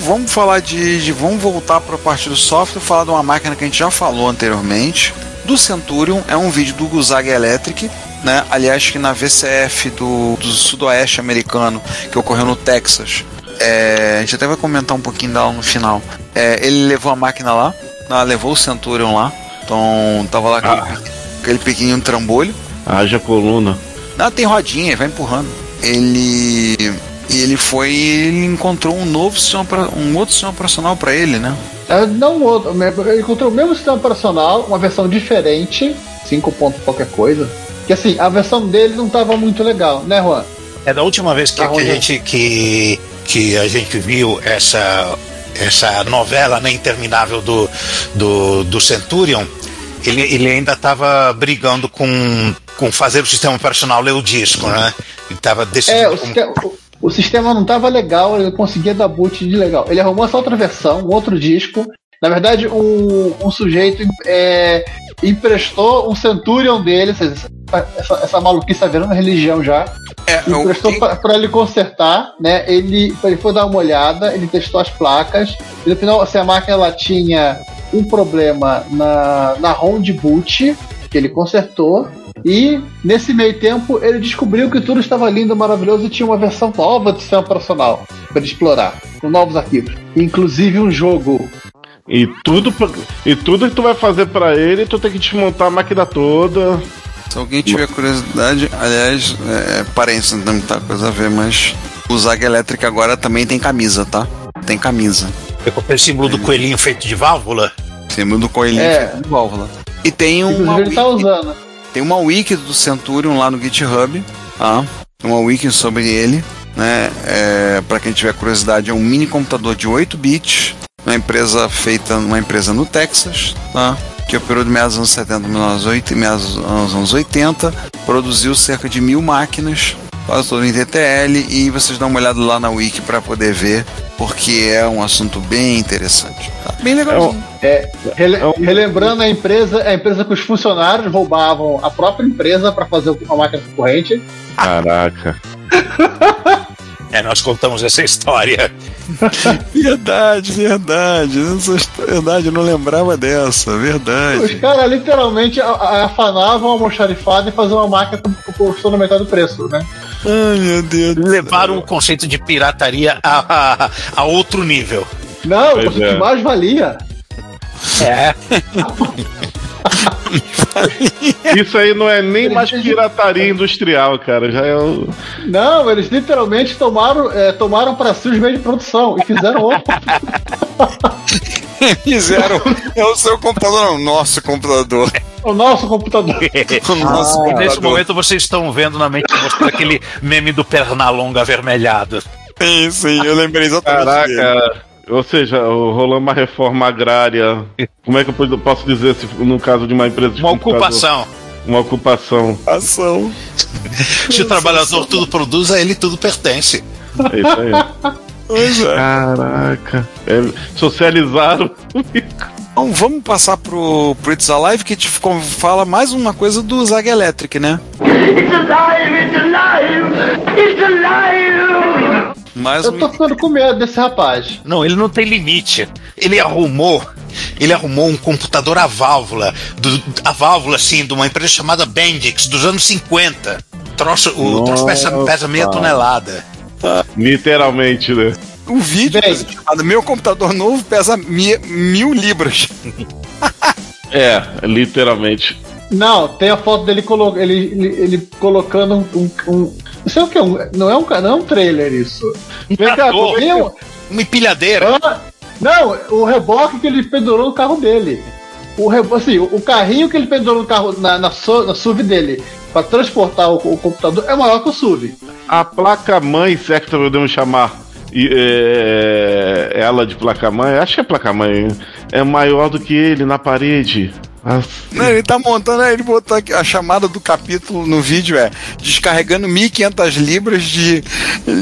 Vamos falar de, de- Vamos voltar para a parte do software, falar de uma máquina que a gente já falou anteriormente. Do Centurion, é um vídeo do Guzag Electric, né? Aliás, que na VCF do, do Sudoeste americano, que ocorreu no Texas. é, a gente até vai comentar um pouquinho dela no final. É, ele levou a máquina lá, né, levou o Centurion lá. Então tava lá aquele, aquele pequenininho trambolho. Haja coluna. Não, tem rodinha, vai empurrando. Ele. Ele foi. Ele encontrou um novo sistema, um outro sistema operacional para ele, né? É, não outro, ele encontrou o mesmo sistema operacional, uma versão diferente, 5 ponto qualquer coisa. Que assim, a versão dele não tava muito legal, né, Juan? É da última vez que, Tá que a ruim. gente que, que a gente viu essa essa novela né, interminável do, do, do Centurion, ele, ele ainda estava brigando com, com fazer o sistema operacional ler o disco, né? Ele estava decidindo É, o, como- sistema, o- o sistema não tava legal, ele conseguia dar boot de legal. Ele arrumou essa outra versão, um outro disco. Na verdade, um, um sujeito é, emprestou um Centurion dele, essa, essa, essa maluquice tá virando religião já. É, emprestou quem- para ele consertar, né? Ele, ele foi dar uma olhada, ele testou as placas, e no final, assim, a máquina ela tinha um problema na, na ROM de boot, que ele consertou, e nesse meio tempo ele descobriu que tudo estava lindo, maravilhoso e tinha uma versão nova do sistema operacional para ele explorar, com novos arquivos, inclusive um jogo. E tudo, e tudo que tu vai fazer pra ele, tu tem que desmontar a máquina toda. se alguém tiver curiosidade, aliás, é, parênteses, não tem muita coisa a ver, mas o Zag Electric agora também tem camisa, tá? Tem camisa. com aquele símbolo do coelhinho feito de válvula. Símbolo do coelhinho É. feito de válvula. E tem Inclusive ele tá usando. Tem uma wiki do Centurion lá no GitHub, tá? Uma wiki sobre ele, né? É, para quem tiver curiosidade, é um mini computador de 8 bits, uma empresa feita numa empresa no Texas, tá? Que operou de meados dos anos 70 meados dos oit- meados dos anos 80, produziu cerca de mil máquinas, quase todo em TTL, e vocês dão uma olhada lá na wiki para poder ver, porque é um assunto bem interessante. Tá? Bem legalzinho. É, rele- É relembrando a empresa, a empresa que os funcionários roubavam a própria empresa para fazer uma máquina concorrente. Caraca. *laughs* É, nós contamos essa história. *laughs* Verdade, verdade. Essa verdade, eu não lembrava dessa. Os Verdade. caras literalmente afanavam a almoxarifada e faziam uma máquina com custou na metade do preço, né? Ai, meu Deus. Levaram o conceito de pirataria a, a, a outro nível. Não, Pois o que é. mais valia. É. *laughs* Isso aí não é nem mais pirataria industrial, cara. Já é o. Não, eles literalmente tomaram, é, tomaram para si os meios de produção e fizeram outro. *laughs* Fizeram. É o seu computador, não. o Nosso computador. *laughs* o nosso computador. *laughs* O nosso E computador. nesse momento vocês estão vendo na mente de vocês aquele meme do Pernalonga avermelhado. Sim, sim, eu lembrei exatamente dele. Caraca. Ou seja, rolando uma reforma agrária. Como é que eu posso- posso dizer se no caso de uma empresa de Uma computador? ocupação. Uma ocupação. Ação. Se o trabalhador tudo produz, a ele tudo pertence. É isso aí. *laughs* Pois é. Caraca. É, socializaram. Então vamos passar pro, pro It's Alive que te fala mais uma coisa do Zag Electric, né? It's alive! It's alive! It's alive! Mais Eu um. tô ficando com medo desse rapaz. Não, ele não tem limite. Ele arrumou. Ele arrumou um computador a válvula. Do, a válvula, assim, de uma empresa chamada Bendix, dos anos 50. Troço, o troço pesa, pesa meia tonelada. Literalmente, né? O vídeo Bem. chamado Meu computador novo pesa mi- mil libras. *laughs* É, literalmente. Não, tem a foto dele colo ele, ele, ele colocando um, um, um- Não sei o que é um. Não é um, não é um trailer isso. Um Vem cá, um- uma empilhadeira. Ah, não, o reboque que ele pendurou no carro dele. O, assim, o, carrinho que ele pendurou no carro na, na, na SUV dele para transportar o, o computador é maior que o SUV. A placa-mãe, se é que podemos chamar e, é, ela de placa-mãe, acho que é placa-mãe, é maior do que ele na parede. Nossa. Não, ele tá montando, ele botou aqui, a chamada do capítulo no vídeo é descarregando 1500 libras de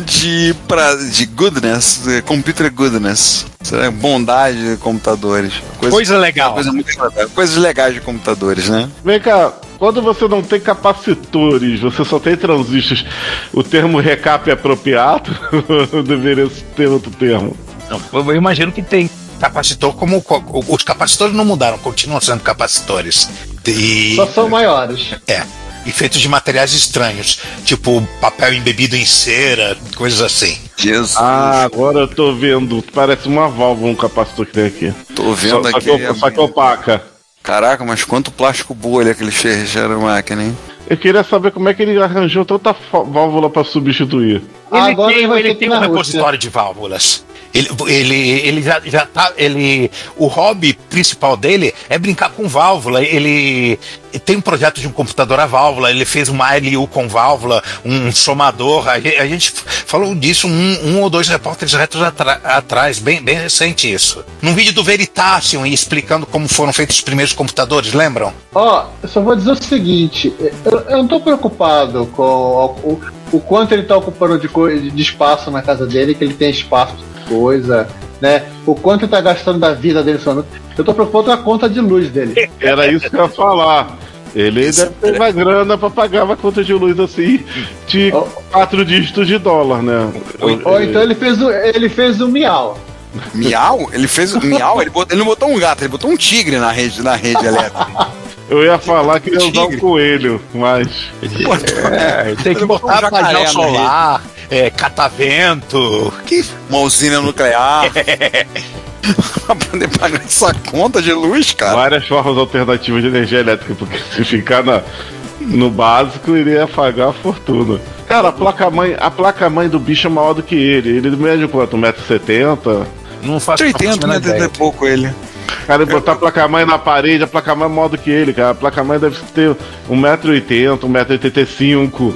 de pra, de goodness, de computer goodness. É bondade de computadores. Coisa, Coisa legal. coisa muito agradável. Coisas legais de computadores, né? Vem cá, quando você não tem capacitores, você só tem transistores, o termo recap é apropriado? *laughs* Ou deveria ter outro termo? Não, eu imagino que tem capacitor como. co- Os capacitores não mudaram, continuam sendo capacitores. E, Só são maiores. é. E feitos de materiais estranhos, tipo papel embebido em cera, coisas assim. Jesus. Ah, agora eu tô vendo. Parece uma válvula um capacitor que tem aqui. tô vendo só aqui. só que opaca. Caraca, mas quanto plástico bolha que eles fecharam a máquina, hein? Eu queria saber como é que ele arranjou tanta válvula pra substituir. Ele Agora tem, ele ele tem um Rússia. repositório de válvulas. Ele, ele, ele já, já tá. Ele, o hobby principal dele é brincar com válvula. Ele, tem um projeto de um computador a válvula. Ele fez uma LU com válvula, um somador. A, ge- a gente falou disso um, um ou dois repórteres retos atrás, bem, bem recente isso. Num vídeo do Veritasium explicando como foram feitos os primeiros computadores, lembram? Ó, eu só vou dizer o seguinte: eu, eu não tô preocupado com o, o, o quanto ele tá ocupando de, de espaço na casa dele, que ele tem espaço coisa, né? O quanto ele tá gastando da vida dele só. Eu tô com a conta de luz dele. *laughs* Era isso que eu ia falar. Ele deve ter uma grana pra pagar uma conta de luz assim de Oh. quatro dígitos de dólar, né? Ou então ele fez o, ele fez o miau. Miau? Ele fez o miau? Ele, botou- ele não botou um gato, ele botou um tigre na rede, na rede elétrica. Eu ia falar que ia usar um Tigre. coelho, mas. É, tem que botar um jacaré solar, é, catavento. Que Uma usina nuclear. *laughs* pra poder pagar essa conta de luz, cara. Várias formas alternativas de energia elétrica, porque se ficar na, no básico, iria apagar a fortuna. Cara, a placa-mãe a placa -mãe do bicho é maior do que ele. Ele mede quanto? 1,70m? não faz 80, né? É pouco ele. Cara, ele botar a placa-mãe na parede, a placa-mãe é maior do que ele, cara. A placa-mãe deve ter 1,80m, 1,85m.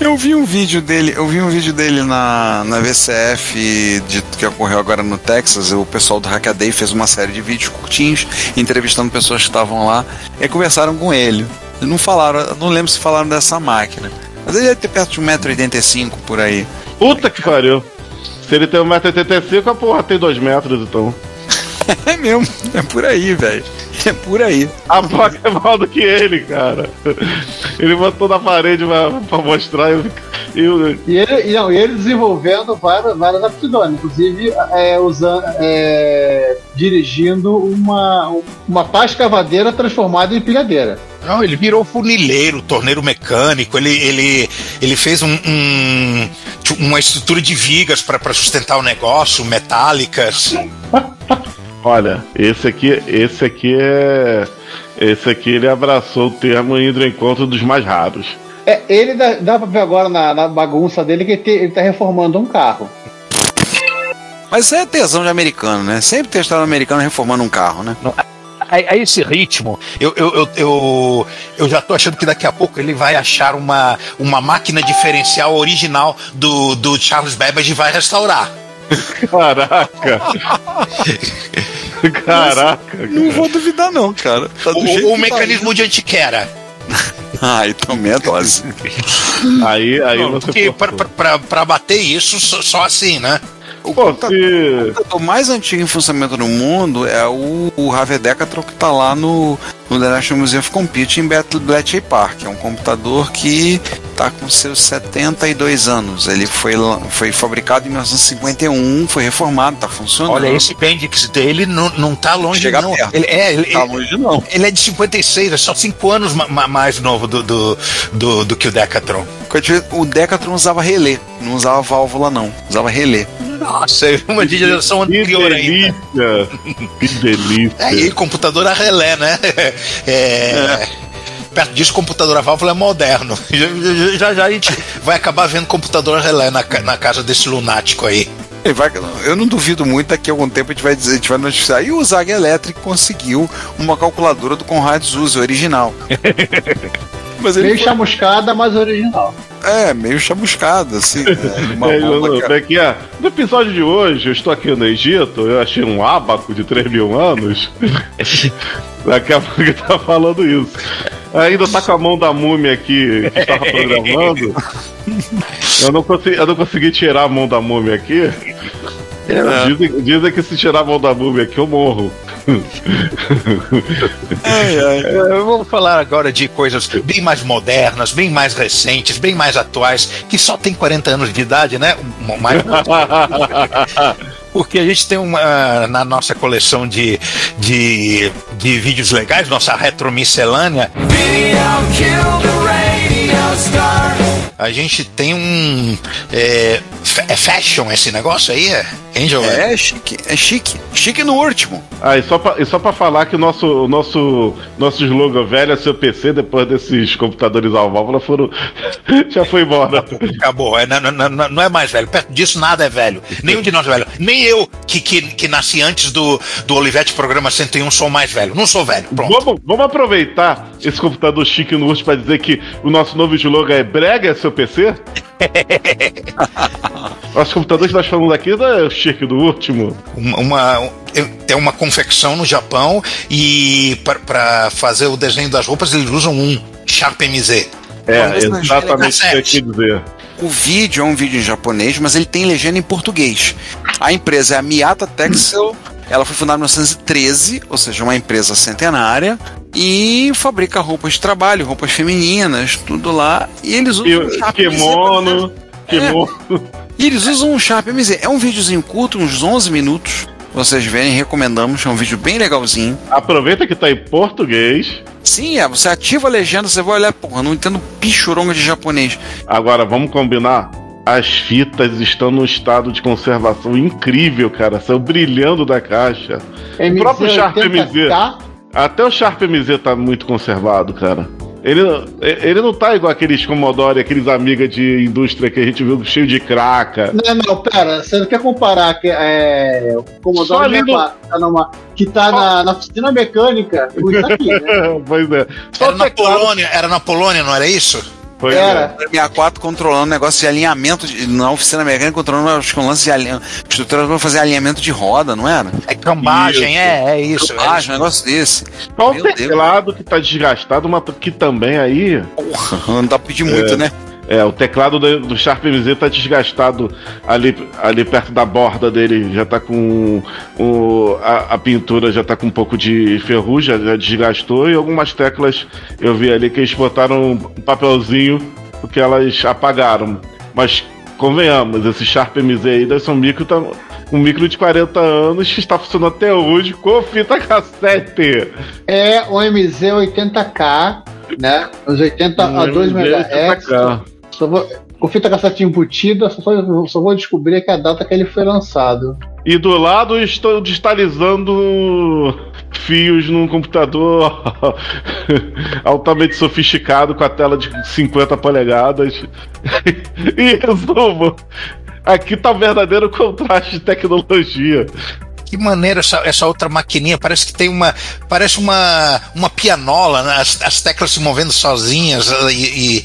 Eu vi um vídeo dele, eu vi um vídeo dele na, na VCF de, que ocorreu agora no Texas. O pessoal do Hackaday fez uma série de vídeos curtinhos, entrevistando pessoas que estavam lá e conversaram com ele. Não falaram, não lembro se falaram dessa máquina. Mas ele deve ter perto de 1,85m por aí. Puta que pariu. Se ele tem 1,85m, a porra tem 2 metros, então. *laughs* É mesmo, é por aí, velho. É por aí. A placa é maior do que ele, cara. Ele botou na parede pra, pra mostrar. Eu Eu, E ele, e não, e ele desenvolvendo várias, várias aptidões, inclusive é, usando, é, dirigindo uma, uma pá escavadeira transformada em pilhadeira. Não, ele virou funileiro, torneiro mecânico, ele, ele, ele fez um, um- uma estrutura de vigas para sustentar o negócio, metálicas. *laughs* olha, esse aqui, esse aqui é. Esse aqui ele abraçou o termo indo ao encontro dos mais raros. É, ele dá, dá pra ver agora na, na bagunça dele que ele, te- ele tá reformando um carro. Mas isso é tesão de americano, né? Sempre tem história americano reformando um carro, né? A, a esse ritmo, eu, eu, eu, eu, eu já tô achando que daqui a pouco ele vai achar uma, uma máquina diferencial original do, do Charles Babbage e vai restaurar. Caraca! *laughs* *laughs* Caraca! Não vou duvidar, não, cara. Tá O, o tá mecanismo de antiquera. *laughs* Ah, então meia dose. *laughs* Aí, aí Não, você. Porque pra, pra, pra bater isso, só, só assim, né? O Pô, computador, se. o computador mais antigo em funcionamento no mundo é o, o Harvey Decathlon que tá lá no, no The National Museum of Computing em Bet- Bletchley Park. É um computador que tá com seus 72 anos. Ele foi, foi fabricado em 1951, foi reformado, tá funcionando. Olha, esse Bendix dele não, não tá longe, Chega não. perto. Ele, é, ele, Tá longe não. ele é de 56, é só 5 anos ma- ma- mais novo do, do, do, do que o Decathlon. O Decathlon usava relé, não usava válvula não, usava relé. Nossa, é uma de geração Que anterior ainda. delícia! Que delícia! *laughs* É, e computador a relé, né? *laughs* É, Perto disso, computador a válvula é moderno. *laughs* Já, já, já a gente vai acabar vendo computador a relé na, na casa desse lunático aí. Vai- eu não duvido muito, daqui a algum tempo a gente vai dizer, a gente vai noticiar. E o Zag Electric conseguiu uma calculadora do Conrad Zuse original. *laughs* Mas Meio foi- chamuscada, mas original. é meio chamuscado, assim. né? *laughs* Uma É, bomba eu- que- daqui a- no episódio de hoje, eu estou aqui no Egito, eu achei um ábaco de 3 mil anos. Daqui a pouco ele tá falando isso. Ainda tá com a mão da múmia aqui que estava programando. Eu não, consegui, eu não consegui tirar a mão da múmia aqui. Dizem, dizem que se tirar a mão da múmia aqui eu morro. É, Vamos falar agora de coisas bem mais modernas, bem mais recentes, bem mais atuais, que só tem 40 anos de idade, né? Mais, *laughs* porque a gente tem uma na nossa coleção de, de, de vídeos legais, nossa retromiscelânea. A gente tem um. É, é fashion esse negócio aí? É? Angel? É chique, é chique. Chique no último. Ah, e só pra, e só pra falar que o nosso, o nosso, nosso slogan velho é seu PC, depois desses computadores à válvula, foram. *laughs* já foi embora. Acabou, é, não, não- não- é mais velho. Perto disso, nada é velho. Nenhum de nós é velho. Nem eu, que, que, que nasci antes do, do Olivetti Programa 101, sou mais velho. Não sou velho. Pronto. Vamos, vamos aproveitar esse computador chique no urso pra dizer que o nosso novo slogan é brega é seu PC? Nosso *laughs* computador que nós falamos aqui é o chique do último. Uma, uma- é uma confecção no Japão e para fazer o desenho das roupas eles usam um Sharp MZ. É, na exatamente o que eu quis dizer. O vídeo é um vídeo em japonês, mas ele tem legenda em português. A empresa é a Miyata Texel. Ela foi fundada em 1913, ou seja, uma empresa centenária, e fabrica roupas de trabalho, roupas femininas, tudo lá. E eles usam E um kimono, É. kimono. E eles usam um Sharp MZ. É um videozinho curto, uns 11 minutos. Vocês verem, recomendamos. É um vídeo bem legalzinho. Aproveita que tá em português. Sim, é. Você ativa a legenda, você vai olhar, porra, não entendo pichuronga de japonês. Agora, vamos combinar? As fitas estão num estado de conservação incrível, cara. Saiu brilhando da caixa. O próprio Sharp MZ. 80K, Até o Sharp MZ tá muito conservado, cara. Ele, ele não tá igual aqueles Commodore, aqueles amigas de indústria que a gente viu cheio de craca. Não, não, pera, você não quer comparar que, é, o Commodore ali no- 64 que tá, numa, que tá na, na oficina mecânica com isso aqui, né? *laughs* pois é. Só Era na. Polônia, era na Polônia, não era isso? Pois Era. 64 controlando negócio de alinhamento de- na oficina mecânica, controlando acho que um lance de alinhamento. Estrutura pra fazer alinhamento de roda, não era? É cambagem, Isso. é, é isso. Ah, é um negócio desse. é. Só o Deus. teclado que tá desgastado, mas que também aí. Porra, não dá pra pedir muito, né? É, o teclado do, do Sharp MZ tá desgastado ali, ali perto da borda dele, já tá com o, a, a pintura já tá com um pouco de ferrugem, já, já desgastou, e algumas teclas eu vi ali que eles botaram um papelzinho porque elas apagaram. Mas convenhamos, esse Sharp MZ aí deve ser um micro, tá, um micro de 40 anos que está funcionando até hoje com fita cassete. É o MZ80K, né? Os 80 a 2 Um MHz. 80K. Só vou, com fita cassete embutida, só, só- vou descobrir que a data que ele foi lançado. E do lado estou digitalizando fios num computador *laughs* altamente sofisticado com a tela de 50 polegadas. *laughs* e resumo, aqui tá um verdadeiro contraste de tecnologia. Que maneiro essa, essa outra maquininha. Parece que tem uma. Parece uma, uma pianola, né? as, as teclas se movendo sozinhas. eh, E,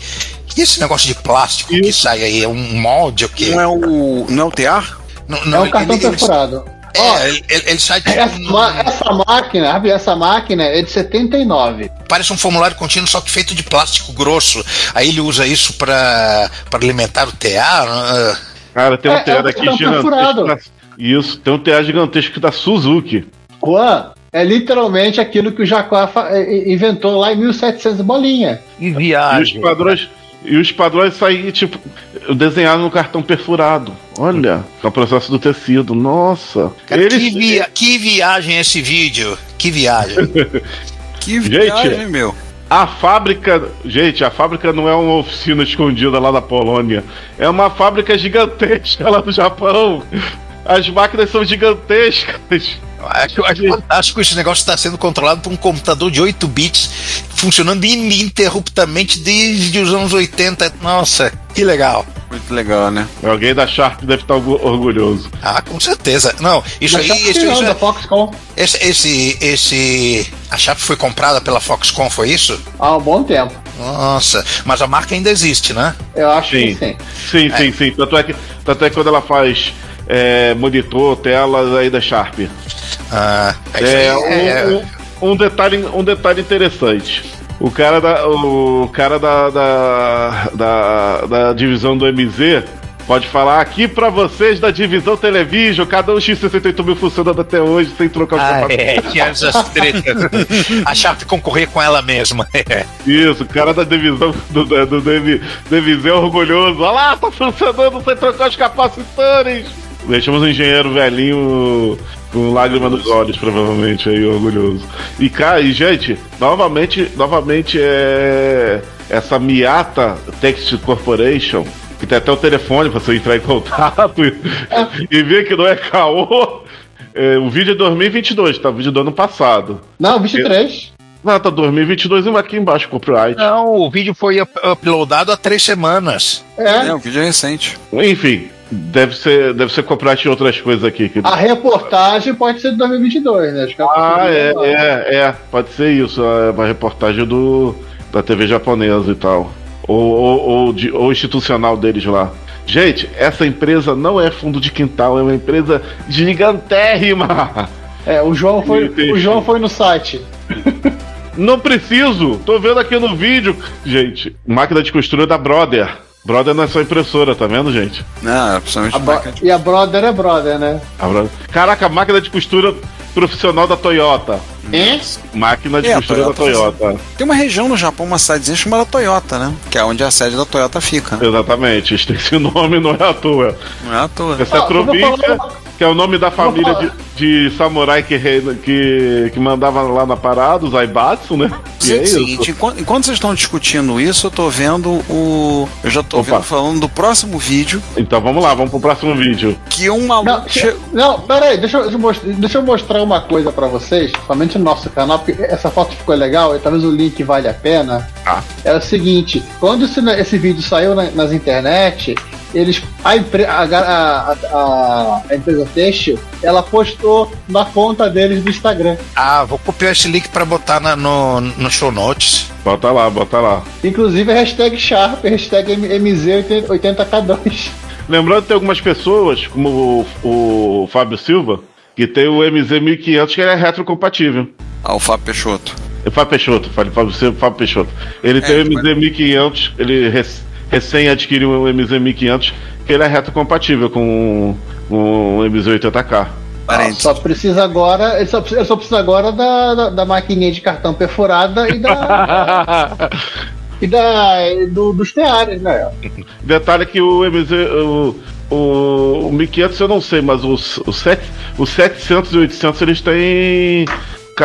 e, e esse negócio de plástico que sai aí? É um molde ou o quê? Não é o. Não é o tear? Não, É não, um cartão ele- ele- perfurado. É, ele, ele- ele sai de Essa, um- essa máquina, sabe, essa máquina é de 79. Parece um formulário contínuo, só que feito de plástico grosso. Aí ele usa isso para alimentar o TA. né? Cara, tem um É, é teatro um aqui cartão gigantesco. Da... Isso, tem um teatro gigantesco da Suzuki. Juan, é literalmente aquilo que o eh, inventou lá em 1700 bolinha. Que E os viagem. padrões. E os padrões saíram, tipo, desenhados no cartão perfurado. Olha, é o processo do tecido. Nossa. Cara, Eles, que, via- que viagem esse vídeo. Que viagem. *laughs* Que Gente, viagem, meu. A fábrica. Gente, a fábrica não é uma oficina escondida lá na Polônia. É uma fábrica gigantesca lá no Japão. As máquinas são gigantescas. Acho, acho fantástico esse negócio está sendo controlado por um computador de 8 bits, funcionando ininterruptamente desde os anos 80. Nossa, que legal. Muito legal, né? Alguém da Sharp deve estar orgu- orgulhoso. Ah, com certeza. Não, isso Mas aí. isso- da Foxconn esse, esse, esse. A Sharp foi comprada pela Foxconn, foi isso? há um bom tempo. Nossa, mas a marca ainda existe, né? Eu acho Sim. que sim. Sim, sim, sim. Tanto é que, tanto é que quando ela faz é, monitor, telas aí da Sharp. Ah, é isso É, aí, um, é- um- um detalhe, um detalhe interessante. O cara da, o cara da, da, da, da divisão do MZ pode falar aqui pra vocês da divisão Television, cada um X68 mil funcionando até hoje sem trocar o Ah, sapato. é, tinha essas tretas. A Sharp concorrer com ela mesma. *laughs* É. Isso, o cara da divisão do, do, do, do do MZ é orgulhoso. Olha lá, tá funcionando sem trocar os capacitores. Deixamos um engenheiro velhinho com lágrima nos olhos, provavelmente, aí, orgulhoso. E, cara, e, gente, novamente, novamente é. Essa Miata Text Corporation, que tem até o telefone pra você entrar em contato e, e ver que não é caô. É, o vídeo é 2022, tá? O vídeo do ano passado. Não, 23. Ah, tá 2022 e aqui embaixo, copyright. Não, o vídeo foi up- uploadado há três semanas. É. É, um vídeo recente. Enfim, deve ser, deve ser copyright de outras coisas aqui. Que... A reportagem pode ser de 2022, né? Que Ah, é, é, é, pode ser isso, é uma reportagem do, da TV japonesa e tal. Ou, ou, ou, de- ou institucional deles lá. Gente, essa empresa não é fundo de quintal, é uma empresa gigantérrima. É, o João foi, o João foi no site. Não preciso, tô vendo aqui no vídeo. Gente, máquina de costura da Brother. Brother não é só impressora, tá vendo, gente? Não, é principalmente A bro- máquina de- E a brother é brother, né? A Brother- Caraca, máquina de costura profissional da Toyota. Hein? Máquina de É, a costura da Toyota Toyota. Tem uma região no Japão, uma cidadezinha chamada Toyota, né? Que é onde a sede da Toyota fica. Exatamente, *laughs* esse nome não é à toa. Não é à toa. Essa é a que é o nome da família de, de samurai que, reina- que, que mandava lá na parada, os Aibatsu, né? E é Sim, isso. seguinte, enquanto, enquanto vocês estão discutindo isso, eu tô vendo o. Eu já tô vendo falando do próximo vídeo Então vamos lá, vamos pro próximo vídeo. que um maluco. Não, che- não, peraí, deixa, eu- deixa, eu most- deixa eu mostrar uma coisa pra vocês, somente no nosso canal, porque essa foto ficou legal e talvez o link vale a pena. Ah. É o seguinte, quando esse, esse vídeo saiu na- nas internet, eles a, empre- a, a, a- a empresa Têxtil, ela postou na conta deles do Instagram. Ah, vou copiar esse link para botar na- no, no show notes. Bota lá, bota lá. Inclusive a hashtag Sharp, hashtag MZ80K2. *laughs* Lembrando que tem algumas pessoas, como o, o Fábio Silva, que tem o MZ1500 que ele é retrocompatível. Ah, o Fábio Peixoto. É Fábio Peixoto, falei Fábio Silva, Fábio Peixoto. Ele tem o ele MZ1500, ele rec- recém adquiriu o MZ1500, que ele é retrocompatível com o MZ80K. Parente. Só precisa agora, ele só, precisa- ele só precisa agora da, da, da maquininha de cartão perfurada e da, *laughs* e da, do, dos teares, né? Detalhe que o MZ. O, o, o 1500 eu não sei, mas os, os, set, os 700 e 800 eles têm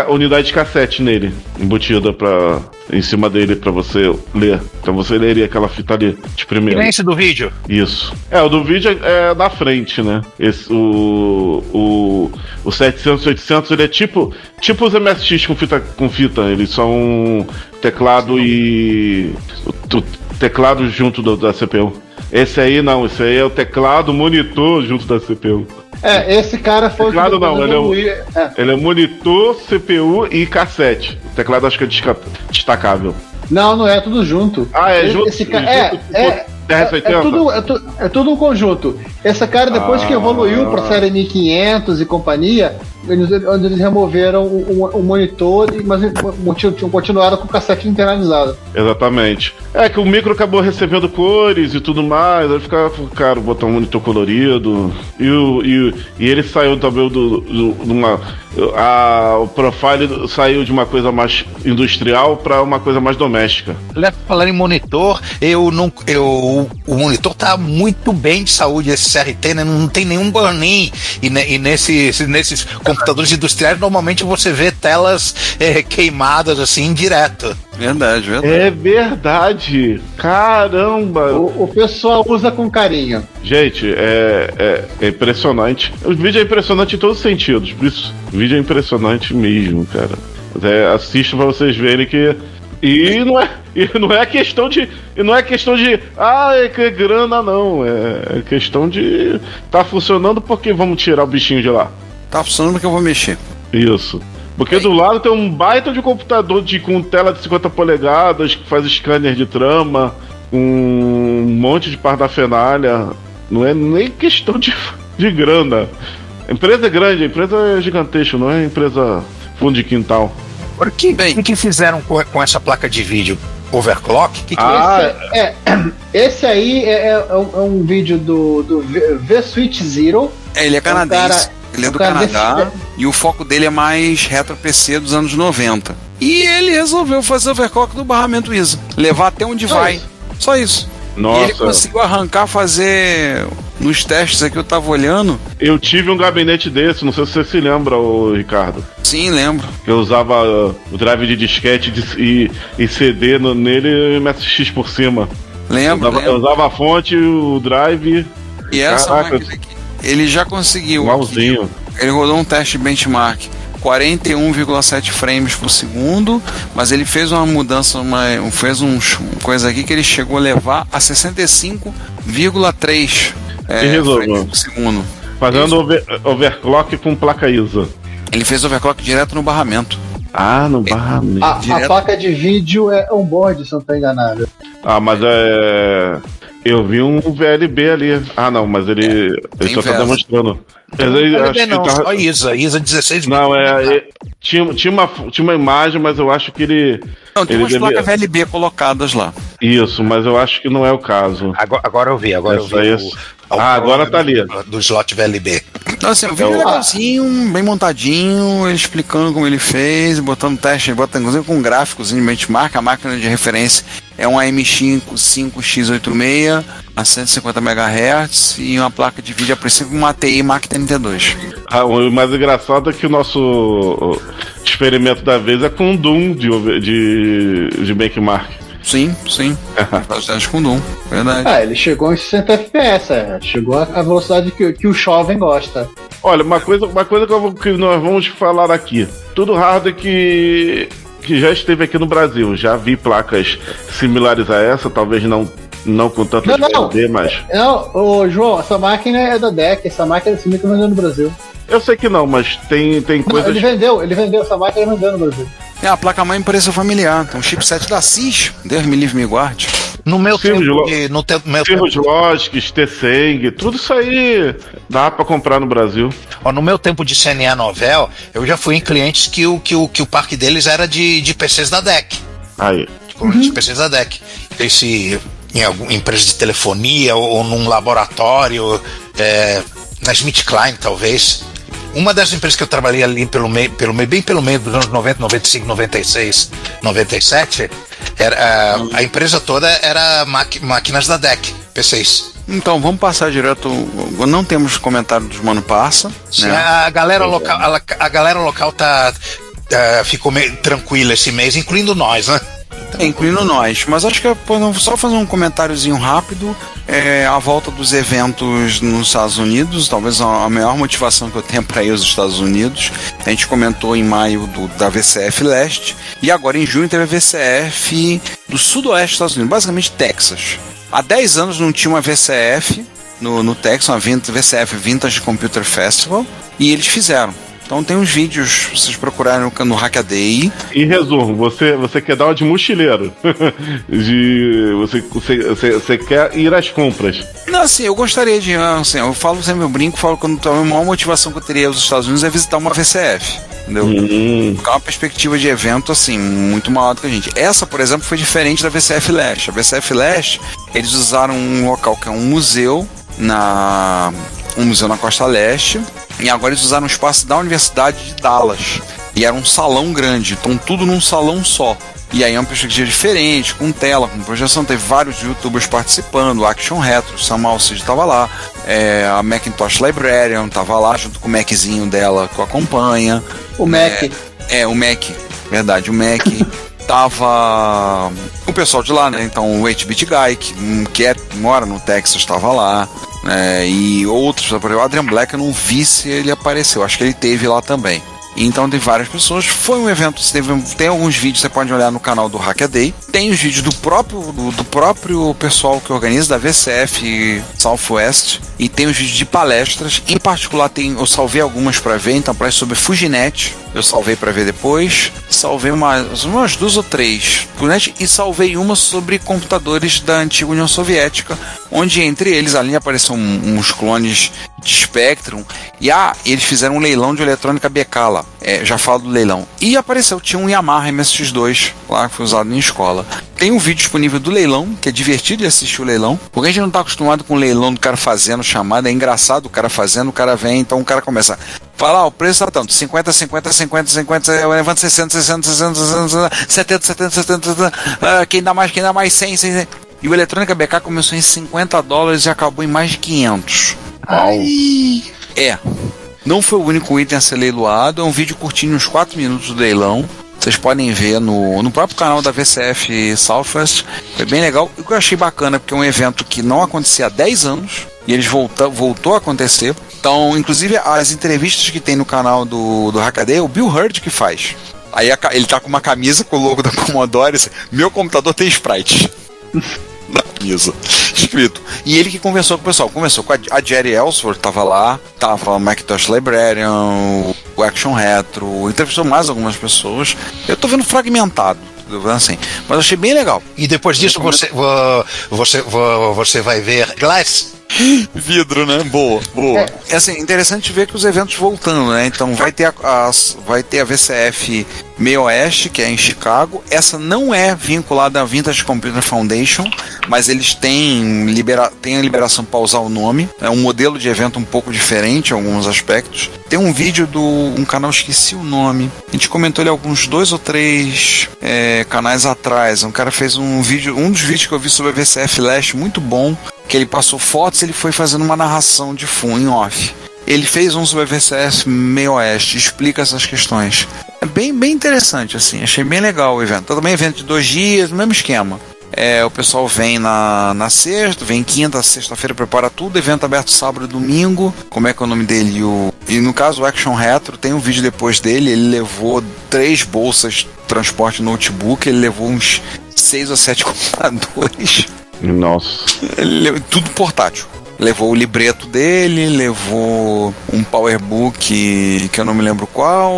unidade de cassete nele, embutida pra, em cima dele pra você ler. Então você leria aquela fita ali de Que primeiro. esse do vídeo. Isso. É, o do vídeo é, é na frente, né? Esse, o, o, o 700 800 ele é tipo tipo os MSX com fita, com fita. Eles são teclado e. o- o teclado junto do- da CPU. Esse aí não, esse aí é o teclado monitor junto da CPU. É, esse cara foi Teclado não, ele é o- evoluiu- é. Ele é monitor, CPU e cassete. O teclado acho que é destacável. Não, não é tudo junto. Ah, é Esse- junto- Esse ca... junto é, é, é, TRS-80? é tudo, é, tu- é tudo um conjunto. Esse cara, depois que Ah. evoluiu para série 1500 e companhia, eles, onde eles removeram o, o- o monitor, mas continu- continuaram com o cassete internalizado. Exatamente. É que o micro acabou recebendo cores e tudo mais, aí ficava caro botar um monitor colorido. E, o, e, e ele saiu também do, do, de uma. A, o profile saiu de uma coisa mais industrial para uma coisa mais doméstica. Leva falando em monitor, eu não. Eu, o monitor tá muito bem de saúde, esse CRT, né? Não tem nenhum burn-in. E, ne- e nesses, nesses computadores industriais, normalmente você vê telas eh, queimadas assim direto. Verdade, verdade. É verdade! Caramba! O, o pessoal usa com carinho. Gente, é, é, é impressionante. O vídeo é impressionante em todos os sentidos. Por isso, o vídeo é impressionante mesmo, cara. É, assista pra vocês verem que. E não é, e não é questão de. Não é questão de. Ah, é que grana, não. É, é questão de. Tá funcionando porque vamos tirar o bichinho de lá. Tá funcionando porque eu vou mexer. Isso. Porque do lado tem um baita de computador de, com tela de 50 polegadas, que faz scanner de trama, com um monte de pardafenalha. Não é nem questão de, de grana. A empresa é grande, a empresa é gigantesca, não é empresa fundo de quintal. Por que, Bem. que, que fizeram com, com essa placa de vídeo? Overclock? Que que Ah, esse, é, esse aí é, é- é um, é um vídeo do, do V- V-Switch Zero. É, ele é canadense. cara- ele é o do Canadá desse- e o foco dele é mais retro PC dos anos 90. E ele resolveu fazer overclock do barramento ISA. Levar até onde Só vai. isso. Só isso. E ele nossa, conseguiu arrancar, fazer. Nos testes aqui eu tava olhando. eu tive um gabinete desse, não sei se você se lembra, ô, Ricardo. Sim, lembro. Eu usava uh, o drive de disquete e, e CD no- nele e MSX por cima. Eu Lembro. eu lembro. usava a fonte, o drive. E essa Caraca, máquina aqui, ele já conseguiu. igualzinho. Ele rodou um teste benchmark 41,7 frames por segundo, mas ele fez uma mudança, uma, fez um, uma coisa aqui que ele chegou a levar a 65,3 é, E resolveu. frames por segundo. Fazendo over- overclock com placa ISA. Ele fez overclock direto no barramento. Ah, no barramento. A, a Direto. placa de vídeo é on-board, se eu não estou enganado. Ah, mas é. Eu vi um VLB ali. Ah, não, mas ele. ele tem só tá verso. demonstrando. Mas ele, Não, acho que não, tava- só ISA, ISA 16 Não, é. é- tinha, tinha, uma, tinha uma imagem, mas eu acho que ele. Não, tem ele umas placas VLB colocadas lá. Isso, mas eu acho que não é o caso. Agora, agora eu vi, agora Essa eu vi. aí- o- o Ah, agora tá ali. Do slot VLB. Então, assim, o vídeo é legalzinho, bem montadinho, ele explicando como ele fez, botando teste, botando inclusive com gráficos de benchmark. A máquina de referência é um AM5 5X86 a 150 MHz e uma placa de vídeo a princípio uma ATI Mac 32. Ah, o mais engraçado é que o nosso experimento da vez é com Doom de, de, de benchmark. Sim, sim. *laughs* Faz teste com Doom, verdade. Ah, ele chegou em 60 FPS, é. Chegou a a velocidade que, que o jovem gosta. Olha, uma coisa, uma coisa que, eu que nós vamos falar aqui. Tudo hardware que, que já esteve aqui no Brasil. Já vi placas similares a essa, talvez não, não com tanto Não, não. Mas. Não, ô João, essa máquina é da DEC, essa máquina esse micro vendeu no Brasil. Eu sei que não, mas tem, tem Não, coisas. ele vendeu, ele vendeu essa máquina e vendeu no Brasil. É a placa-mãe empresa familiar, um chipset da CIS, Deus me livre me guarde. No meu tempo, de- no te- meu Cirrus tempo, Logics, T-Seng, tudo isso aí dá pra comprar no Brasil. ó, no meu tempo de CNA Novel, eu já fui em clientes que o, que o, que o parque deles era de, de PCs da DEC. Aí. de de PCs da DEC. Esse em alguma empresa de telefonia ou, ou num laboratório, é, na Smith Klein, talvez. Uma das empresas que eu trabalhei ali pelo meio, pelo meio, bem pelo meio dos anos 90, 95, 96, 97, Era, a, a empresa toda era máquinas da DEC, P6. Então, vamos passar direto. Não temos comentário dos Mano Passa. Sim, né? a galera local, a, a galera local tá, tá- ficou meio tranquila esse mês, incluindo nós, né? É, incluindo nós. Mas acho que é só fazer um comentáriozinho rápido. É, a volta dos eventos nos Estados Unidos, talvez a, maior motivação que eu tenho para ir aos Estados Unidos. A gente comentou em maio do, da VCF Leste. E agora em junho teve a VCF do Sudoeste dos Estados Unidos, basicamente Texas. Há 10 anos não tinha uma VCF no, no Texas, uma VCF Vintage Computer Festival. E eles fizeram. Então tem uns vídeos, vocês procurarem no, no Hackaday. Em resumo, você, você quer dar uma de mochileiro. *laughs* de, você, você, você, você quer ir às compras. Não, assim, eu gostaria de. Assim, eu falo sempre, eu brinco, falo que a maior motivação que eu teria aos Estados Unidos é visitar uma VCF. Entendeu? Hum, Ficar uma perspectiva de evento, assim, muito maior do que a gente. Essa, por exemplo, foi diferente da VCF Leste. A VCF Leste, eles usaram um local que é um museu na. Um museu na costa leste. E agora eles usaram um espaço da Universidade de Dallas. E era um salão grande, então tudo num salão só. E aí é uma perspectiva diferente, com tela, com projeção. Teve vários youtubers participando, o Action Retro, o Sam Alcide estava lá, é, a Macintosh Librarian estava lá, junto com o Maczinho dela que o acompanha. O Mac. É, o Mac, verdade, o Mac. *laughs* tava o pessoal de lá, né? Então o 8-Bit Guy, que, hum, que é, mora no Texas, estava lá. Né? e outros, por exemplo, o Adrian Black, eu não vi se ele apareceu, acho que ele teve lá também. Então tem várias pessoas. Foi um evento, teve, tem alguns vídeos, você pode olhar no canal do Hackaday. Tem os vídeos do próprio, do, do próprio pessoal que organiza, da VCF Southwest. E tem os vídeos de palestras. Em particular, tem, eu salvei algumas para ver. Então, para sobre Fuginet, eu salvei para ver depois. Salvei umas, umas duas ou três e salvei uma sobre computadores da antiga União Soviética, onde entre eles ali apareceram uns clones de Spectrum. E ah, eles fizeram um leilão de eletrônica lá. É, já falo do leilão. E apareceu, tinha um Yamaha MSX2 lá que foi usado em escola. Tem um vídeo disponível do leilão, que é divertido de assistir o leilão. Porque a gente não tá acostumado com o leilão do cara fazendo chamada. É engraçado o cara fazendo, o cara vem, então o cara começa. Fala, o preço tá tanto, 50, 50, 50, 50, eu levanto 60, 60, 60, 60, 70, 70, 70, 70, ah, quem dá mais, quem dá mais 100, 100, 100. E o Eletrônica BK começou em 50 dólares e acabou em mais de 500. É. Não foi o único item a ser leiloado, é um vídeo curtinho, uns 4 minutos do leilão. Vocês podem ver no, no próprio canal da VCF Southwest. Foi bem legal. E o que eu achei bacana, porque é um evento que não acontecia há 10 anos. E eles voltou, voltou a acontecer. Então, inclusive, as entrevistas que tem no canal do, do Hackaday é o Bill Hurd que faz. Aí a ele tá com uma camisa com o logo da Commodore. assim, Meu computador tem sprite. *laughs* na camisa. Escrito. E ele que conversou com o pessoal. Conversou com a, a Jerry Ellsworth, tava lá. Tava o Macintosh Librarian, o Action Retro. Entrevistou mais algumas pessoas. Eu tô vendo fragmentado. Assim, mas achei bem legal. E depois disso você, vo- você, vo- você vai ver Glass. *laughs* Vidro, né? Boa, boa. É assim, interessante ver que os eventos voltando, né? Então vai ter a, as- vai ter a VCF Meio Oeste, que é em Chicago. Essa não é vinculada à Vintage Computer Foundation, mas eles têm, libera, têm a liberação para usar o nome. É um modelo de evento um pouco diferente em alguns aspectos. Tem um vídeo do um canal, esqueci o nome. A gente comentou ele alguns dois ou três é, canais atrás. Um cara fez um vídeo, um dos vídeos que eu vi sobre a VCF Leste, muito bom que ele passou fotos ele foi fazendo uma narração de full em off. Ele fez um sobre VCS meio oeste, explica essas questões. É bem, bem interessante, assim, achei bem legal o evento. Também evento de dois dias, mesmo esquema. É, o pessoal vem na, na sexta, vem quinta, sexta-feira, prepara tudo, evento aberto sábado e domingo. Como é que é o nome dele? O, e no caso, o Action Retro, tem um vídeo depois dele, ele levou três bolsas de transporte notebook, ele levou uns seis ou sete *laughs* computadores. Nossa. Ele levou tudo portátil. Levou o libreto dele, levou um powerbook que eu não me lembro qual,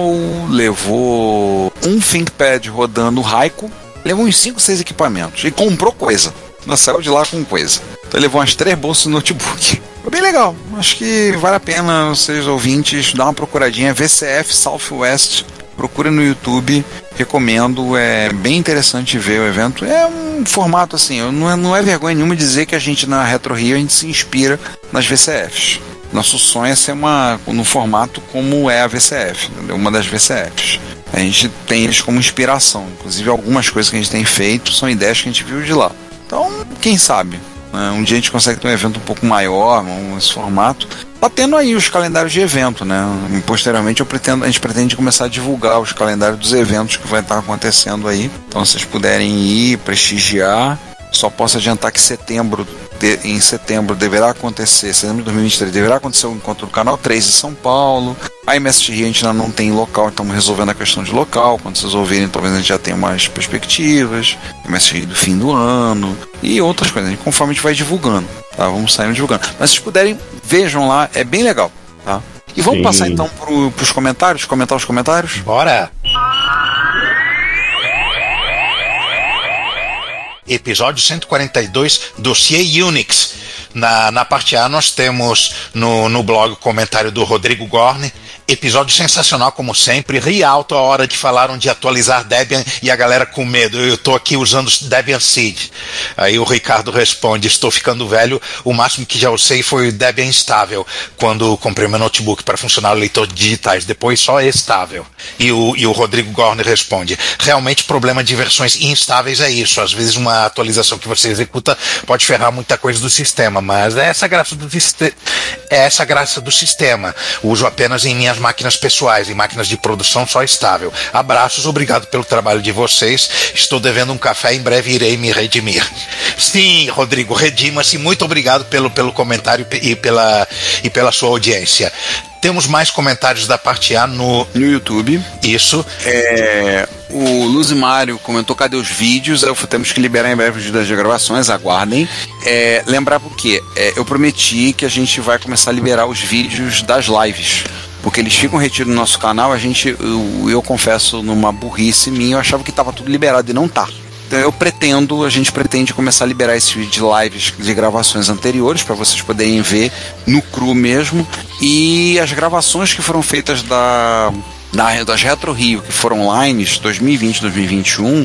levou um ThinkPad rodando Raico, levou uns 5, 6 equipamentos e comprou coisa. Não saiu de lá com coisa. Então levou umas três bolsas de notebook. *laughs* Foi bem legal. Acho que vale a pena vocês ouvintes dar uma procuradinha. VCF Southwest. Procura no YouTube. Recomendo. É bem interessante ver o evento. É um formato assim. Não é, não é vergonha nenhuma dizer que a gente na Retro Rio a gente se inspira nas VCFs. Nosso sonho é ser uma no formato como é a VCF, entendeu? uma das VCFs. A gente tem eles como inspiração. Inclusive, algumas coisas que a gente tem feito são ideias que a gente viu de lá. Então, quem sabe? né? Um dia a gente consegue ter um evento um pouco maior, um, esse formato. Tá tendo aí os calendários de evento, né? Posteriormente eu pretendo, a gente pretende começar a divulgar os calendários dos eventos que vai estar acontecendo aí. Então, se vocês puderem ir, prestigiar. Só posso adiantar que setembro, de- em setembro deverá acontecer, setembro de 2023, deverá acontecer o encontro do Canal 3 em São Paulo. A Rio a gente ainda não tem local, estamos resolvendo a questão de local. Quando vocês ouvirem, talvez a gente já tenha mais perspectivas. Rio do fim do ano e outras coisas, conforme a gente vai divulgando. Tá? Vamos saindo divulgando. Mas se vocês puderem, vejam lá, é bem legal. Tá? E vamos Sim. passar então pro, pros comentários, comentar os comentários? Bora! Episódio 142, Dossiê Unix. Na, na parte A, nós temos no, no blog o comentário do Rodrigo Gorne. Episódio sensacional, como sempre. Ri alto a hora de falaram de atualizar Debian e a galera com medo. Eu tô aqui usando Debian Seed. Aí o Ricardo responde: Estou ficando velho. O máximo que já usei foi Debian estável, quando comprei meu notebook para funcionar o leitor de digitais. Depois só estável. E o, e o Rodrigo Gorne responde: Realmente, problema de versões instáveis é isso. Às vezes, uma atualização que você executa pode ferrar muita coisa do sistema, mas é essa graça do, é essa graça do sistema. Uso apenas em minhas máquinas pessoais, em máquinas de produção só estável. Abraços, obrigado pelo trabalho de vocês. Estou devendo um café, em breve irei me redimir. Sim, Rodrigo, redima-se. Muito obrigado pelo, pelo comentário e pe- e pela, e pela sua audiência. Temos mais comentários da parte A no. No YouTube. Isso. É, o Luzimário comentou cadê os vídeos. Eu, temos que liberar em breve os vídeos das gravações, aguardem. É, lembrar porque é, eu prometi que a gente vai começar a liberar os vídeos das lives. Porque eles ficam retidos no nosso canal, a gente, eu, eu confesso, numa burrice minha, eu achava que estava tudo liberado e não tá. Então eu pretendo, a gente pretende começar a liberar esses vídeos de lives de gravações anteriores para vocês poderem ver no cru mesmo e as gravações que foram feitas da, da das Retro Rio que foram online 2020, 2021,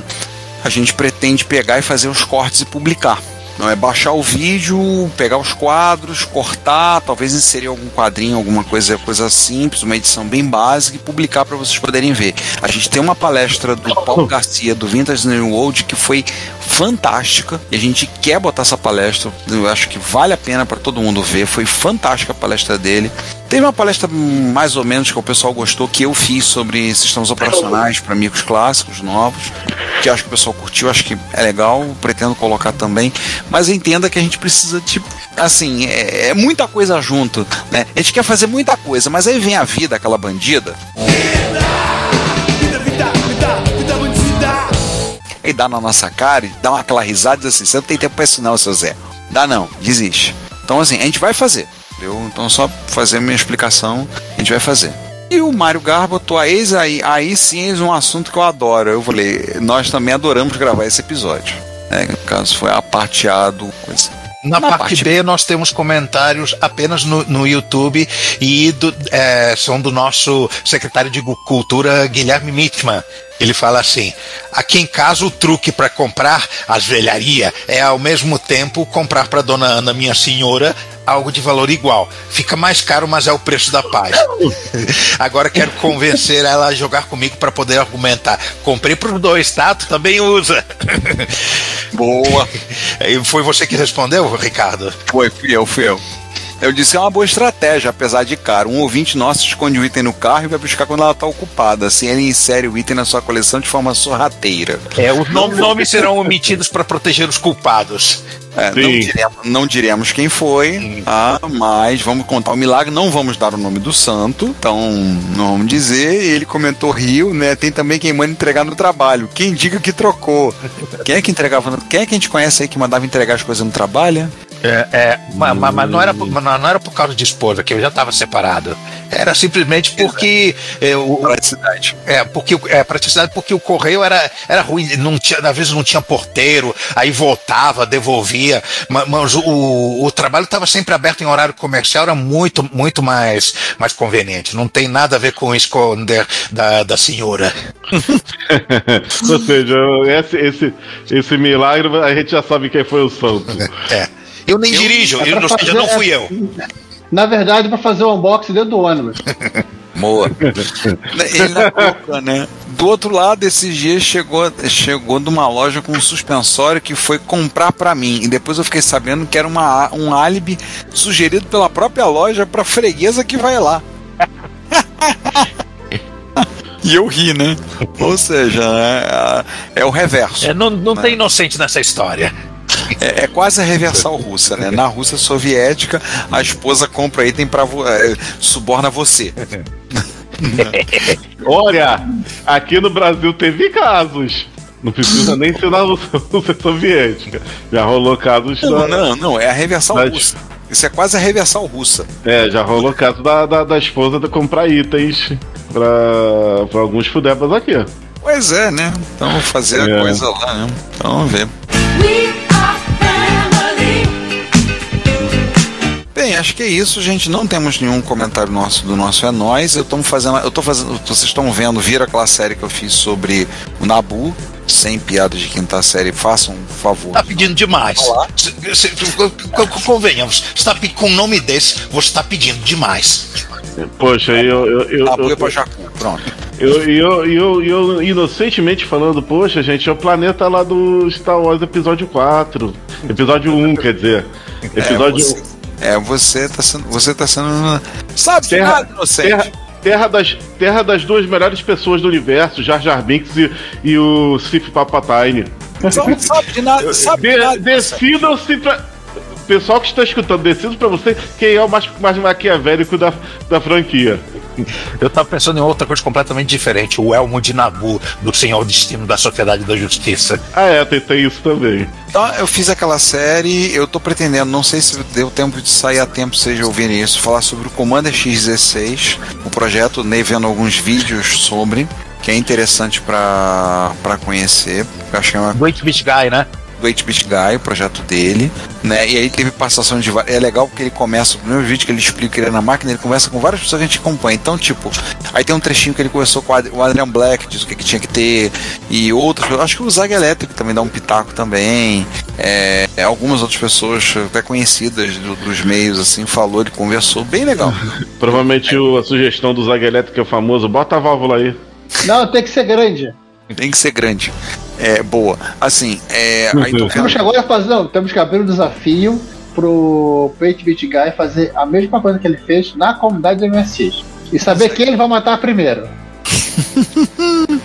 a gente pretende pegar e fazer os cortes e publicar. Não é baixar o vídeo, pegar os quadros, cortar, talvez inserir algum quadrinho, alguma coisa, coisa simples, uma edição bem básica e publicar para vocês poderem ver. A gente tem uma palestra do Paulo Garcia do Vintage New World que foi fantástica e a gente quer botar essa palestra. Eu acho que vale a pena para todo mundo ver. Foi fantástica a palestra dele. Teve uma palestra mais ou menos que o pessoal gostou que eu fiz sobre sistemas operacionais para amigos clássicos novos, que acho que o pessoal curtiu, acho que é legal, pretendo colocar também. Mas entenda que a gente precisa de assim, é, é muita coisa junto, né? A gente quer fazer muita coisa, mas aí vem a vida, aquela bandida. Aí dá na nossa cara e dá uma, aquela risada e diz assim: você não tem tempo pra isso, não, seu Zé. Dá não, desiste. Então, assim, a gente vai fazer. Entendeu? Então, só fazer minha explicação, a gente vai fazer. E o Mário Garbo botou a ex aí, aí sim eis um assunto que eu adoro. Eu falei, nós também adoramos gravar esse episódio. Né? No caso, foi a parte A do coisa. Na, Na parte, parte B, nós temos comentários apenas no, no YouTube e do- é, são do nosso secretário de Cultura, Guilherme Mitman. Ele fala assim: aqui em casa o truque para comprar as velharia é ao mesmo tempo comprar para dona Ana, minha senhora, algo de valor igual. Fica mais caro, mas é o preço da paz. *laughs* Agora quero convencer ela a jogar comigo para poder argumentar. Comprei para os dois, tá? Tu também usa. Boa! *laughs* Foi você que respondeu, Ricardo? Foi, fui eu, fui eu. Eu disse que é uma boa estratégia, apesar de caro. Um ouvinte nosso esconde o item no carro e vai buscar quando ela está ocupada. Assim ele insere o item na sua coleção de forma sorrateira. É, os nomes, nomes serão omitidos para proteger os culpados. É, não, diremos, não diremos quem foi, tá? mas vamos contar o milagre. Não vamos dar o nome do santo, então não vamos dizer. Ele comentou Rio, né? Tem também quem manda entregar no trabalho. Quem diga que trocou. Quem é que entregava? Quem é que a gente conhece aí que mandava entregar as coisas no trabalho? É, é, ma- ma- mas, não, era, por- mas não era por causa de esposa, que eu já estava separado. Era simplesmente porque. É, o, Praticidade. é, porque o- é, praticidade, porque o correio era, era ruim, não tinha, às vezes não tinha porteiro, aí voltava, devolvia. ma- Mas, o, o trabalho estava sempre aberto em horário comercial, era muito, muito mais, mais conveniente. Não tem nada a ver com esconder da, da senhora. *laughs* Ou seja, esse, esse, esse milagre a gente já sabe quem foi o santo. É. Eu nem dirijo, É eu, seja, fazer- não fui eu. Na verdade, para fazer o unboxing dentro do ônibus. *laughs* Boa. Ele *laughs* na boca, né? Do outro lado, esses dias chegou, chegou de uma loja com um suspensório que foi comprar pra mim. E depois eu fiquei sabendo que era uma, um álibi sugerido pela própria loja pra freguesa que vai lá. *laughs* E eu ri, né? Ou seja, é, é o reverso. É, não não tem inocente nessa história. É, é quase a reversal russa, né? Na Rússia soviética, a esposa compra item pra vo- é, suborna você. *laughs* Olha, aqui no Brasil teve casos. Não precisa nem ser na Rússia *laughs* soviética. Já rolou casos Não, da, não, não, é a reversal Mas- russa. Isso é quase a reversal russa. É, já rolou caso da, da, da esposa de comprar itens pra, pra alguns fudebas aqui. Pois é, né? Então fazer É. a coisa lá, né? Então vamos ver. Bem, acho que é isso, gente. Não temos nenhum comentário nosso do nosso é nós. Eu tô fazendo, eu tô fazendo, vocês estão vendo, viram aquela série que eu fiz sobre o Nabu, sem piada de quinta série. Façam um favor. Tá pedindo demais. Convenhamos, tá, pe- com um nome desse, você está pedindo demais. Poxa, eu. eu, eu, Nabu eu, é pra Jacu. Pronto. eu, eu, eu, eu inocentemente falando, poxa, gente, é o planeta lá do Star Wars Episódio 4. Episódio 1, quer dizer. Episódio É, você, é, você tá sendo. Você tá sendo. Sabe de Terra- nada, inocente. Terra, terra, das, terra das duas melhores pessoas do universo, Jar Jar Binks e, e o Sif Palpatine. Você não sabe de nada. Sabe de De, nada. decidam-se pra. Pessoal que está escutando, decidam pra você quem é o mais, mais maquiavélico da, da franquia. Eu tava pensando em outra coisa completamente diferente. O Elmo de Nabu, do Senhor Destino da Sociedade da Justiça. Ah, é, tem, tem isso também. Então, eu fiz aquela série, eu tô pretendendo, não sei se deu tempo de sair a tempo vocês ouvirem isso, falar sobre o Commander X16, o projeto, nem vendo alguns vídeos sobre, que é interessante pra pra conhecer. Eu acho que é uma Do 8-Bit Guy, né? Do 8-Bit Guy, o projeto dele, né? E aí teve passação de é legal porque ele começa, o primeiro vídeo que ele explica que ele é na máquina, ele conversa com várias pessoas que a gente acompanha. Então, tipo, aí tem um trechinho que ele conversou com o Ad- o Adrian Black, diz o que, que tinha que ter, e outras pessoas, acho que o Zag Elétrico também dá um pitaco também. É, algumas outras pessoas até conhecidas do- dos meios, assim, falou, ele conversou, bem legal. *laughs* Provavelmente o- a sugestão do Zag Elétrico é o famoso, bota a válvula aí. Não, tem que ser grande. Tem que ser grande. É, boa. Assim, é. Aí tô Temos que agora fazer, não, temos que abrir um desafio pro Page Beat Guy fazer a mesma coisa que ele fez na comunidade do MSX. E saber quem ele vai matar primeiro. *laughs*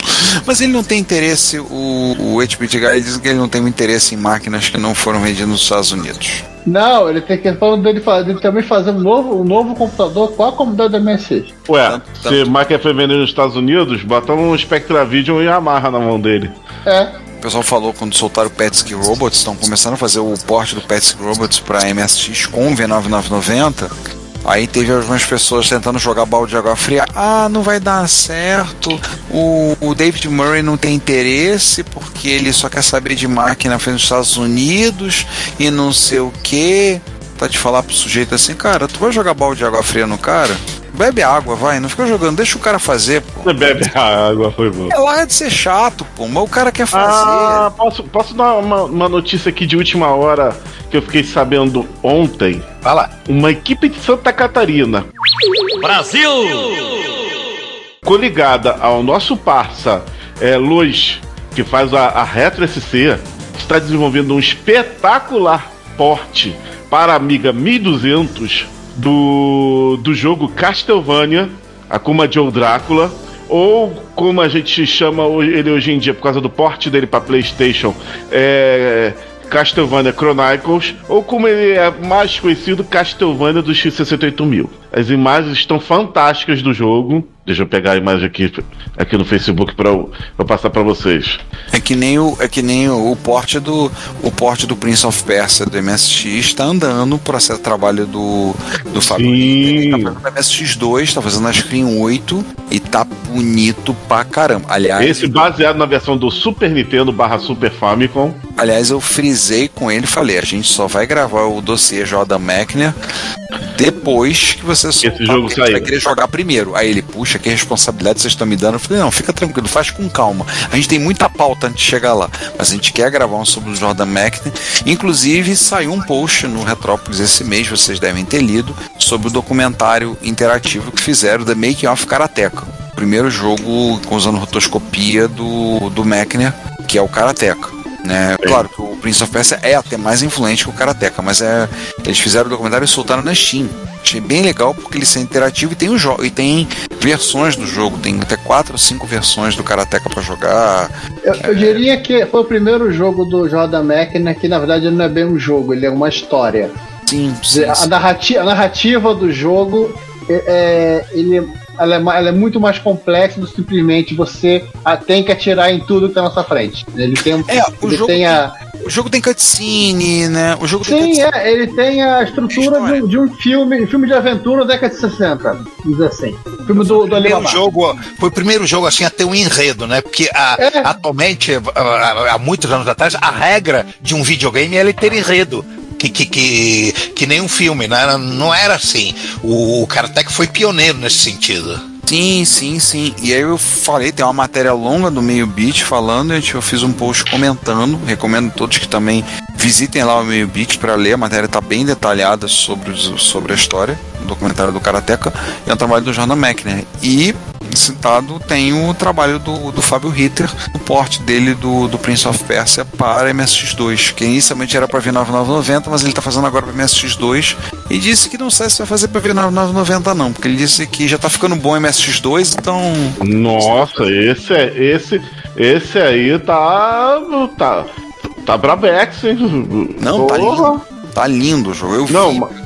Mas ele não tem interesse, o, o HBT Guy diz que ele não tem interesse em máquinas que não foram vendidas nos Estados Unidos. Não, ele tem que falando dele, dele também fazer um novo, um novo computador com a comunidade do MSX. Ué, Tanto- se tanto- máquina foi vendida nos Estados Unidos, bota um Spectravision e amarra na mão dele. É. O pessoal falou quando soltaram o Petsky Robots, estão começando a fazer o porte do Petsky Robots para MSX com o V9990. Aí teve algumas pessoas tentando jogar balde de água fria. Ah, não vai dar certo. O, o David Murray não tem interesse porque ele só quer saber de máquina feita nos Estados Unidos e não sei o que. Tá de falar pro sujeito assim, cara, tu vai jogar balde de água fria no cara? Bebe água, vai, não fica jogando, deixa o cara fazer, pô. Você bebe a água, foi bom. É lá de ser chato, pô, mas o cara quer fazer. Ah, posso, posso dar uma, uma notícia aqui de última hora que eu fiquei sabendo ontem? Vai lá. Uma equipe de Santa Catarina. Brasil! Coligada ao nosso parça é, Luz, que faz a, a Retro SC, está desenvolvendo um espetacular porte para a Amiga 1200 do, do jogo Castlevania, Akuma Joe Drácula, ou como a gente chama ele hoje em dia por causa do porte dele para PlayStation, é Castlevania Chronicles, ou como ele é mais conhecido, Castlevania do X68000. As imagens estão fantásticas do jogo. Deixa eu pegar a imagem aqui, aqui no Facebook para passar para vocês. É que nem o é que nem o, o porte do o porte do Prince of Persia do MSX está andando processo de trabalho do do Fábio Sim. Ele tá fazendo o MSX2, tá fazendo a Screen 8 e tá bonito pra caramba. Aliás, Esse baseado na versão do Super Nintendo barra Super Famicom. Aliás, eu frisei com ele e falei: a gente só vai gravar o dossiê Jordan Mechner depois que você soltar, jogo sair. vai querer jogar primeiro. Aí ele, puxa, que responsabilidade vocês estão me dando. Eu falei, não, fica tranquilo, faz com calma. A gente tem muita pauta antes de chegar lá. Mas a gente quer gravar um sobre o Jordan Mechner. Inclusive, saiu um post no Retrópolis esse mês, vocês devem ter lido, sobre o documentário interativo que fizeram, The Making of Karateka. O primeiro jogo usando rotoscopia do, do Mechner, que é o Karateka. Né? Claro que o Prince of Persia é até mais influente que o Karateka, mas é, eles fizeram o documentário e soltaram na Steam. Achei bem legal porque ele é interativo e tem o jogo e tem versões do jogo, tem até quatro ou cinco versões do Karateka pra jogar. Eu, eu diria que foi o primeiro jogo do Jordan Mechner que na verdade não é bem um jogo, ele é uma história. Sim, sim, A, sim. narrativa, a narrativa do jogo é, é- ele, ela, é, ela é muito mais complexa do que simplesmente você ah, tem que atirar em tudo que tá na sua frente. Ele tem, É, o ele jogo tem a. O jogo tem cutscene, né? O jogo tem Sim, cutscene. é, ele tem a estrutura de um, de um filme, filme de aventura da década de 60, vamos dizer assim. Filme do, do primeiro Alibaba. jogo, foi o primeiro jogo assim a ter um enredo, né? Porque a- É. atualmente, há muitos anos atrás, a regra de um videogame é ele ter enredo. Que, que, que, que nem um filme, né? não era assim. O, o Karateka foi pioneiro nesse sentido. Sim, sim, sim. E aí eu falei, tem uma matéria longa do Meio Beat falando, a eu fiz um post comentando, recomendo todos que também visitem lá o Meio Beat para ler, a matéria está bem detalhada sobre, sobre a história, documentário do Karateka, e é um trabalho do Jordan Mechner. E citado tem o trabalho do, do Fábio Ritter, o porte dele do, do Prince of Persia para MSX2, que inicialmente era para vir 9990, mas ele está fazendo agora para MSX2 e disse que não sei se vai fazer para vir 9990 não, porque ele disse que já tá ficando bom MSX2, então Nossa, esse é. Esse, esse aí tá. tá. tá brabex, hein? não, tá Porra. lindo. Tá lindo o jogo. Eu Não, vi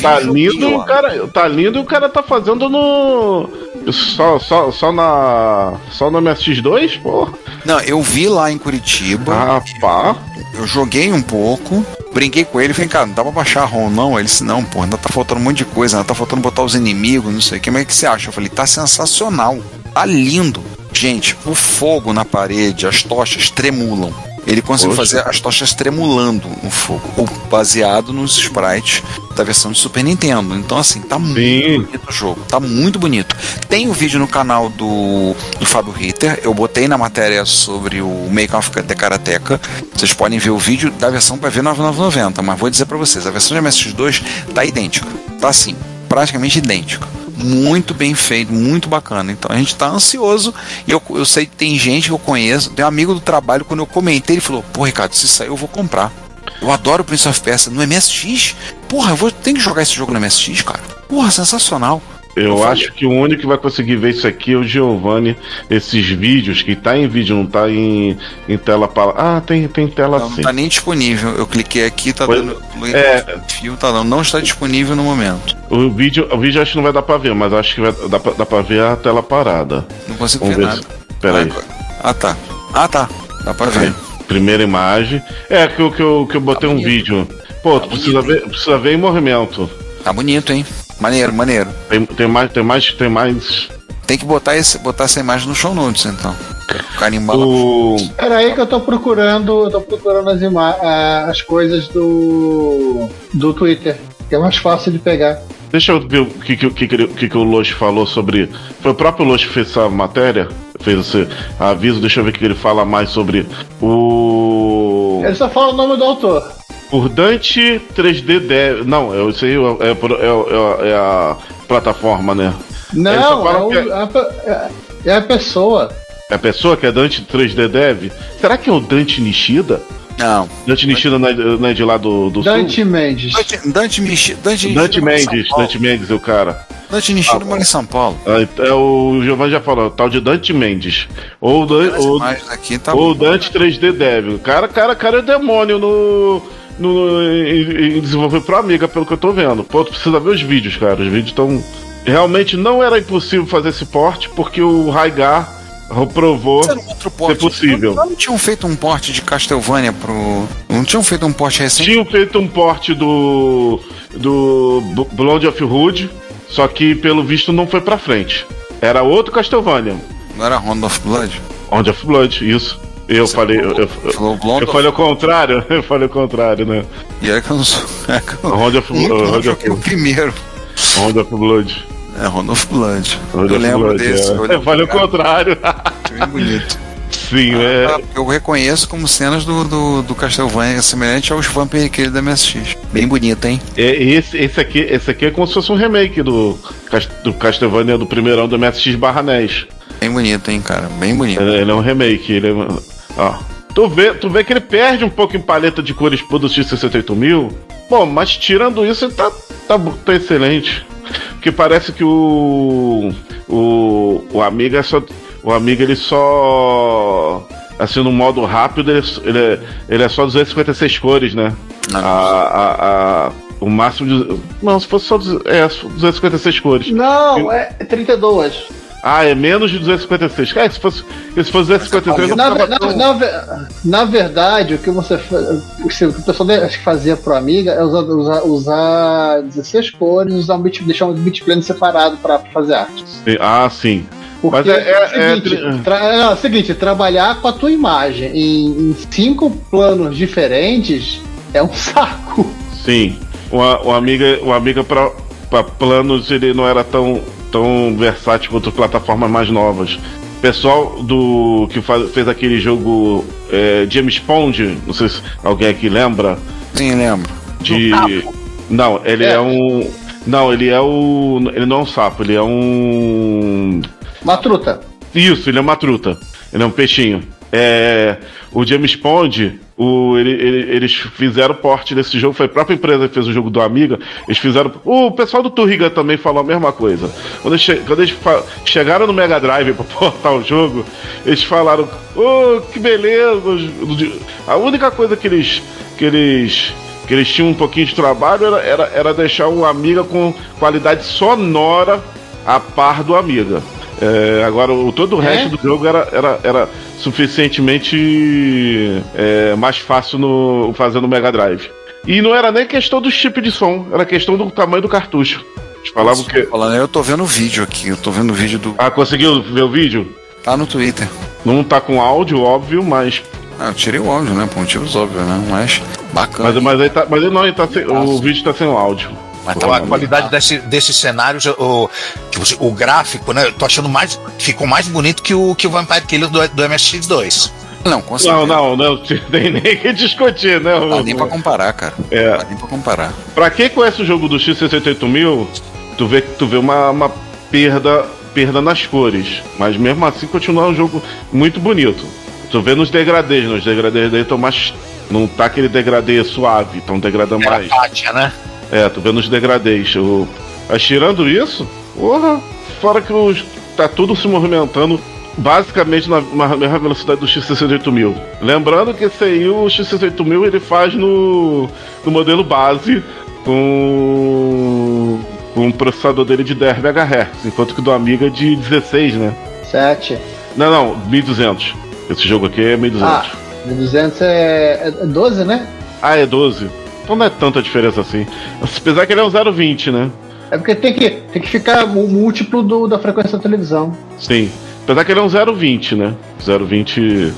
tá lindo o cara. Tá lindo e o cara tá fazendo no. Só, só, só na. Só no MSX2, porra. Não, eu vi lá em Curitiba. Ah, pá. Eu joguei um pouco, brinquei com ele, falei, cara, não dá pra baixar a ROM não? Ele disse, não, pô, ainda tá faltando um monte de coisa, ainda tá faltando botar os inimigos, não sei o que, mas o que você acha? Eu falei, tá sensacional, tá lindo. Gente, o fogo na parede, as tochas tremulam. Ele conseguiu Poxa. fazer as tochas tremulando no fogo, baseado nos sprites da versão de Super Nintendo. Então, assim, tá muito Sim. bonito o jogo, tá muito bonito. Tem o vídeo no canal do, do Fábio Ritter, eu botei na matéria sobre o Make of the Karateka. Vocês podem ver o vídeo da versão para ver 9990, mas vou dizer para vocês, a versão de MSX2 tá idêntica. Tá assim, praticamente idêntica. Muito bem feito, muito bacana. Então a gente tá ansioso. E eu, eu sei que tem gente que eu conheço, tem um amigo do trabalho, quando eu comentei, ele falou: Pô, Ricardo, se sair eu vou comprar. Eu adoro o Prince of Persia no MSX. Porra, eu vou ter que jogar esse jogo no MSX, cara. Porra, sensacional. Eu acho que o único que vai conseguir ver isso aqui é o Giovanni. Esses vídeos, que tá em vídeo, não tá em, em tela para. Ah, tem, tem tela Não, sim. não tá nem disponível. Eu cliquei aqui, tá Pois- dando. é. Fio, tá dando. Não está disponível no momento. O vídeo, o vídeo acho que não vai dar pra ver, mas acho que vai, dá, pra, dá pra ver a tela parada. Não consigo Vamos ver ver. nada. se- Pera aí. Ah, tá. Ah, tá. Dá pra ver. Primeira imagem. É que eu, que eu, que eu botei um bonito. vídeo. Pô, Tá tu precisa bonito, ver, precisa ver em movimento. Tá bonito, hein? Maneiro, maneiro. Tem, tem mais, tem mais, tem mais. Tem que botar, esse, botar essa imagem no show notes, então. Carimbar. O, Pera aí que eu tô procurando, eu tô procurando as, ima- as coisas do do Twitter, que é mais fácil de pegar. deixa eu ver o que, que, que, que, que o Loche falou sobre. Foi o próprio Loche que fez essa matéria? Fez esse aviso, deixa eu ver o que ele fala mais sobre o. Ele só fala o nome do autor. Por Dante 3D Dev. Não, é, isso aí é, é, por- é- é- é a plataforma, né? Não, é, o- que é- é a é- é a pessoa. É a pessoa que é Dante 3D Dev? Será que é o Dante Nishida? Não. Dante Nishida não é, não é de lá do, do Dante Mendes. Dante, Dante, Michi- Dante, sul? Dante Mendes. Dante Mendes, o cara. Dante Nishida mora em São Paulo. É, é o Giovanni já falou, tal de Dante Mendes. Ou, Dan- ou, tá ou Dante 3D Dev. O cara, cara, cara é demônio no. No em, em desenvolver pro Amiga, pelo que eu tô vendo. Pô, tu precisa ver os vídeos, cara. Os vídeos estão. Realmente não era impossível fazer esse porte, porque o Raigar provou. Ser possível. Não, não tinham feito um porte de Castlevania pro. Não tinham feito um porte recente? Tinham feito um porte do. do Blonde of Hood, só que pelo visto não foi pra frente. Era outro Castlevania. Não era Round of Blood? Round of Blood, isso. Eu Você falei. falou- Eu, eu, falou eu of- falei o contrário. *laughs* Eu falei o contrário, né? E é que eu não sou. É que eu Round of, nunca Round joguei o of, primeiro. Round of Blood. É Round of Blood. Round eu of lembro Blood, desse. é. Eu, Eu *laughs* falei o contrário. bem bonito. Sim, é. Ah, Eu reconheço como cenas do, do, do Castlevania semelhante aos Vampire aquele da MSX. Bem bonito, hein? É, esse, esse, aqui, esse aqui é como se fosse um remake do, do Castlevania do primeirão do MSX barra NES. Bem bonito, hein, cara? Bem bonito. Ele, ele é um remake. Ele é, ó. Tu vê, tu vê que ele perde um pouco em paleta de cores pro do X68000. Bom, mas tirando isso, ele tá, tá, tá excelente. Porque parece que o. O, o Amiga é só. O Amiga ele só. Assim, no modo rápido, ele, ele, é, ele é só 256 cores, né? A, a, a- o máximo de. Não, se fosse só. É, 256 cores. Não, é 32. Ah, é menos de 256. Cara, se fosse, se fosse 253, não Na, ficava na, na, na verdade, o que você o que o pessoal fazia pro Amiga é usar, usar, usar 16 cores, usar um bit, deixar um bit plane separado para fazer arte. Ah, sim. Porque Mas é- é- o seguinte, é tri- tra- não, é o seguinte, trabalhar com a tua imagem em, em cinco planos diferentes é um *laughs* saco. Sim. O, o Amiga, o Amiga pra planos ele não era tão, tão versátil quanto plataformas mais novas. Pessoal do que faz- fez aquele jogo é, James Pond, não sei se alguém aqui lembra, Sim, lembro. de. Não, ele é. É. um. Não, ele é o. Ele não é um sapo, ele é um. Uma truta. Isso, ele é uma truta. Ele é um peixinho. É, o James Pond, o, ele- ele- eles fizeram porte desse jogo, foi a própria empresa que fez o jogo do Amiga. Eles fizeram. O pessoal do Turriga também falou a mesma coisa. Quando eles, che- quando eles chegaram no Mega Drive pra *laughs* portar o jogo, eles falaram: Oh, que beleza! A única coisa que eles. Que eles que eles tinham um pouquinho de trabalho era, era, era deixar o Amiga com qualidade sonora a par do Amiga. É, agora, o, todo o É? resto do jogo era, era, era suficientemente é, mais fácil no, fazendo no Mega Drive. E não era nem questão do chip de som, era questão do tamanho do cartucho. Eles falavam que. Falando, eu tô vendo o vídeo aqui, eu tô vendo o vídeo do. Ah, conseguiu ver o vídeo? Tá no Twitter. Não tá com áudio, óbvio, mas. Ah, eu tirei o áudio, né? Por motivos óbvios, né? Mas bacana. Mas, mas, aí tá, mas ele não, tá sem, o vídeo tá sem áudio. Mas Então, a qualidade desse, desses cenários, o, tipo, o gráfico, né? Eu tô achando mais. Ficou mais bonito que o, que o Vampire Killer do, do MSX2. Não, com certeza. Não, não, não *laughs* tem nem que discutir, né? Não dá nem pra comparar, cara. É. Não dá nem pra comparar. Pra quem conhece o jogo do X68000, tu vê que tu vê uma, uma perda, perda nas cores. Mas mesmo assim continua um jogo muito bonito. Tu vê nos degradês, nos degradês daí estão mais. Não tá aquele degradê suave, tá degradê Era mais. Pátia, né? É, tu vê nos degradês. O... Mas tirando isso, porra, fora que os... tá tudo se movimentando basicamente na, na mesma velocidade do X68000. Lembrando que esse aí, o X68000, ele faz no, no modelo base com, com um processador dele de 10 MHz, enquanto que do Amiga é de 16, né? 7. Não, não, 1200. Esse jogo aqui é 1200. Ah, 200 é, é 12, né? Ah, é 12. Então não é tanta diferença assim. Apesar que ele é um 020, né? É porque tem que, tem que ficar o múltiplo do, da frequência da televisão. Sim. Apesar que ele é um 020, né? 020.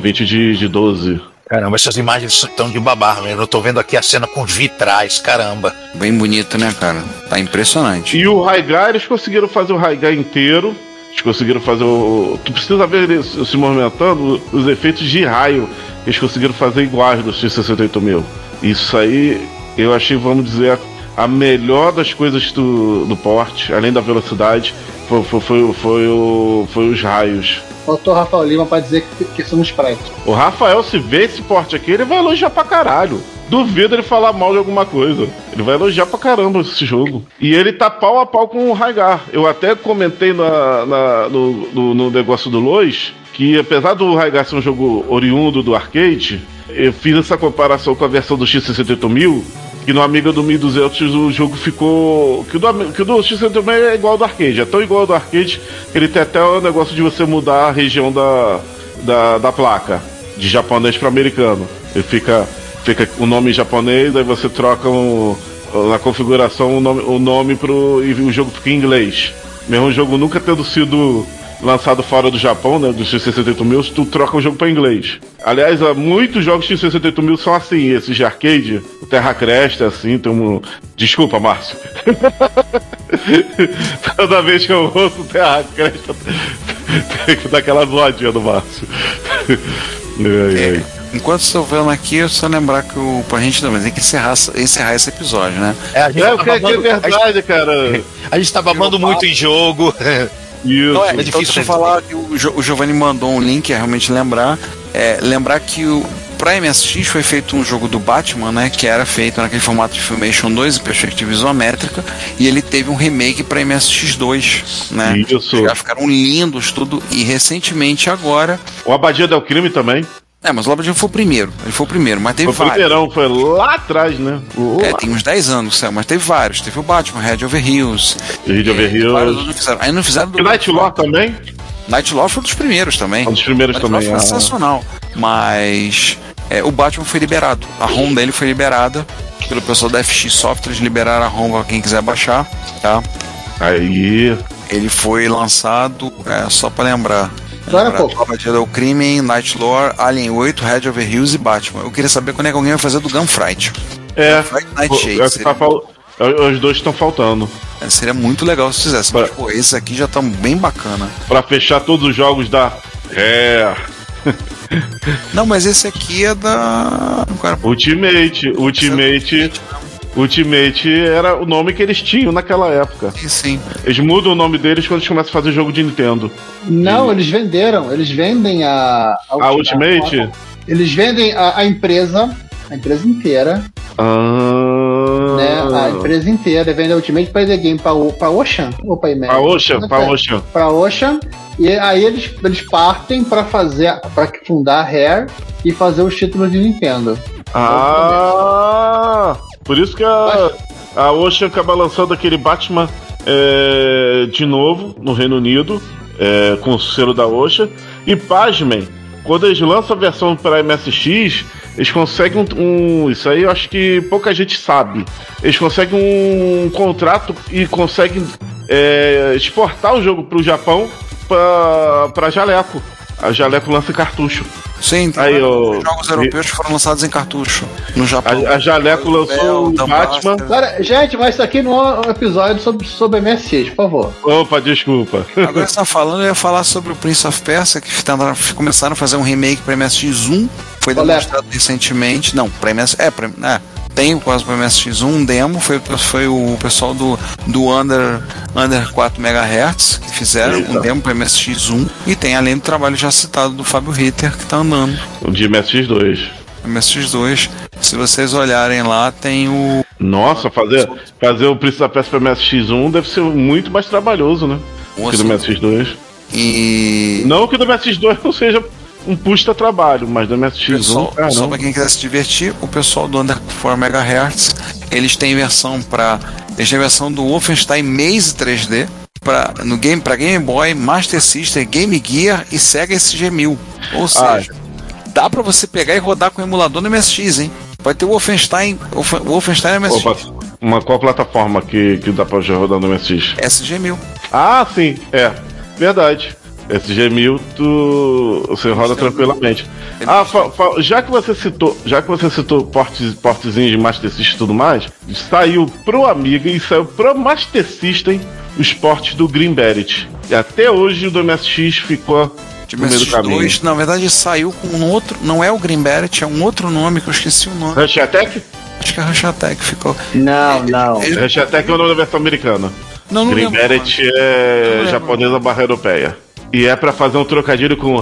020 de, de 12. Caramba, essas imagens estão de babar mesmo. Eu tô vendo aqui a cena com os vitrais, caramba. Bem bonito, né, cara? Tá impressionante. E o Raigar, eles conseguiram fazer o Raigar inteiro. Eles conseguiram fazer o. Tu precisa ver ele se movimentando, os efeitos de raio. Eles conseguiram fazer iguais do X68000. Isso aí, eu achei, vamos dizer, a melhor das coisas do, do porte, além da velocidade, foi, foi, foi, foi, o- foi os raios. Faltou o Rafael Lima pra dizer que, que são sprites. O Rafael, se vê esse porte aqui, ele vai elogiar pra caralho. Duvido ele falar mal de alguma coisa. Ele vai elogiar pra caramba esse jogo. E ele tá pau a pau com o Raigar. Eu até comentei na, na- no, no- no negócio do Lois que apesar do Raigar ser um jogo oriundo do arcade, eu fiz essa comparação com a versão do X68000 que no Amiga do 1200 o jogo ficou. Que o do, que do X68000 é igual ao do arcade. É tão igual ao do arcade que ele tem até o negócio de você mudar a região da, da, da placa, de japonês para americano. Ele fica, fica o nome em japonês, aí você troca um- na configuração o nome, o nome pro. e o jogo fica em inglês. mesmo o jogo nunca tendo sido lançado fora do Japão, né, dos 68 mil, tu troca o jogo para inglês. Aliás, muitos jogos de 68 mil são assim, esses de arcade, o Terra Cresta, assim, tem um... Desculpa, Márcio. *laughs* Toda vez que eu ouço Terra Cresta, tem que dar aquela zoadinha do Márcio. *laughs* ai, ai. Enquanto estou vendo aqui, eu só lembrar que o, pra gente não, mas tem que encerrar, encerrar esse episódio, né? É, a gente É, tá é que é babando- verdade, cara. *laughs* A gente tá babando muito em jogo. Isso. Não, é, É então, difícil falar que o, Jo- o Giovanni mandou um link, é realmente lembrar. É, lembrar que o pra MSX foi feito um jogo do Batman, né? Que era feito naquele formato de Filmation 2 em perspectiva isométrica. E ele teve um remake pra MSX 2, né? Isso. Já ficaram lindos, tudo. E recentemente agora. O Abadia del Crime também. É, mas o Lobadinho foi o primeiro. Ele foi o primeiro, mas teve Foi o vários. primeirão, foi lá atrás, né? É, tem uns 10 anos, Céu, mas teve vários. Teve o Batman, Red Over Hills. Red Over É, Hills. outros não fizeram. Aí não fizeram E Night Law também? Night Law foi um dos primeiros também. Um dos primeiros Night Law também. foi ah. sensacional. Mas é, o Batman foi liberado. A ROM dele foi liberada pelo pessoal da FX Software. Eles liberaram a ROM pra quem quiser baixar. Tá? Aí. Ele foi lançado, é, só pra lembrar. Agora pouco. Cobra do Crime, Night Lore, Alien 8, Red Over Hills e Batman. Eu queria saber quando é que alguém vai fazer do Gunfight. É. Gunfight É o que tá fal... é, Os dois estão faltando. seria muito legal se fizesse. Mas, Pra- pô, esses aqui já estão bem bacana. Pra fechar todos os jogos da. É. Não, mas esse aqui é da. Cara, Ultimate. Ultimate. Ultimate era o nome que eles tinham naquela época. Sim, sim. Eles mudam o nome deles quando eles começam a fazer jogo de Nintendo. Não, eles venderam. Eles vendem a. A Ultimate? Eles vendem a, a empresa, a empresa inteira, Ah. né? A empresa inteira vende a Ultimate para The Game para para Ocean ou para Pra Ocean, pra Ocean. Para Ocean e aí eles, eles partem para fazer para fundar a Rare e fazer os títulos de Nintendo. Ah! Por isso que a, a Ocean acaba lançando aquele Batman é, de novo no Reino Unido, é, com o selo da Ocean. E pasmem, quando eles lançam a versão para MSX, eles conseguem um, um- Isso aí eu acho que pouca gente sabe. Eles conseguem um contrato e conseguem é, exportar o jogo para o Japão para Jaleco. A Jaleco lança cartucho. Sim, tem Aí, vários ô, jogos europeus que foram lançados em cartucho no Japão. A, a Jaleco lançou o Batman. Agora, gente, mas isso aqui não é um episódio sobre, sobre MSX, por favor. Opa, desculpa. Agora você tá falando, eu ia falar sobre o Prince of Persia, que tentaram- começaram a fazer um remake pra MSX1. Foi Olé. demonstrado recentemente. Não, pra MS. É, pra, é, tem quase pra MSX1 um demo. Foi, foi o pessoal do, do Under, Under 4 MHz que fizeram Eita. um demo pra MSX1. E tem além do trabalho já citado do Fábio Ritter, que tá andando. O de MSX2. MSX2. Se vocês olharem lá, tem o. Nossa, fazer, fazer o preço da peça para MSX1 deve ser muito mais trabalhoso, né? Que do MSX2. E. Não que do MSX2 não seja um puta trabalho, mas do MSX1, Pessoal, caramba. pra quem quiser se divertir, o pessoal do Under 4 MHz, eles têm versão para eles têm versão do Wolfenstein Maze 3D para no game para Game Boy, Master System, Game Gear e Sega SG-1000. Ou seja, dá pra você pegar e rodar com o emulador no MSX, hein? Pode ter o Wolfenstein, o Wolfenstein MSX, Opa, uma qual plataforma que, que dá já rodar no MSX? SG-1000. Ah, sim, é. Verdade. SG-1000 tu você roda tranquilamente. Ah, fa- fa- já que você citou, já que você citou portes, portezinhos de Master System e tudo mais, saiu pro Amiga e saiu pro Master System os portes do Green Beret. E até hoje o do MSX ficou De no meio do caminho. MSX2, na verdade saiu com um outro, não é o Green Beret, é um outro nome que eu esqueci o nome. Rush Attack? Acho que é Rush Attack ficou. Não, não. Rush Attack é o nome da versão americana. Não, não Green. Beret é não japonesa barra europeia. E é pra fazer um trocadilho com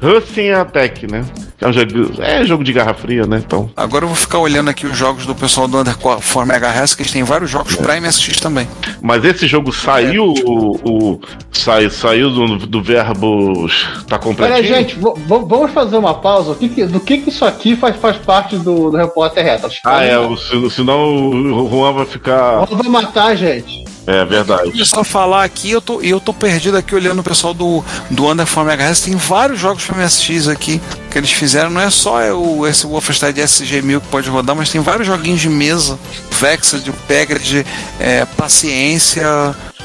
Russian Attack, né? Que é um jogo, é jogo de garra fria, né? Então. Agora eu vou ficar olhando aqui os jogos do pessoal do Under 4 MHz, que eles têm vários jogos pra MSX também. Mas esse jogo saiu o. o sai, saiu do, do verbo. Tá Pera completinho? aí, gente, vamos fazer uma pausa. O que que- do que, que isso aqui faz, faz parte do, do repórter reto? Ah, é, o, se- senão o Juan vai ficar. Vai matar a gente. É verdade. Começou a falar aqui, eu tô, e eu tô perdido aqui olhando o pessoal do, do Under 4 MHz. Tem vários jogos pra MSX aqui que eles fizeram. Não é só o, esse Wolfenstein de SG-1000 que pode rodar, mas tem vários joguinhos de mesa. Vexed, Pegred, é, Paciência.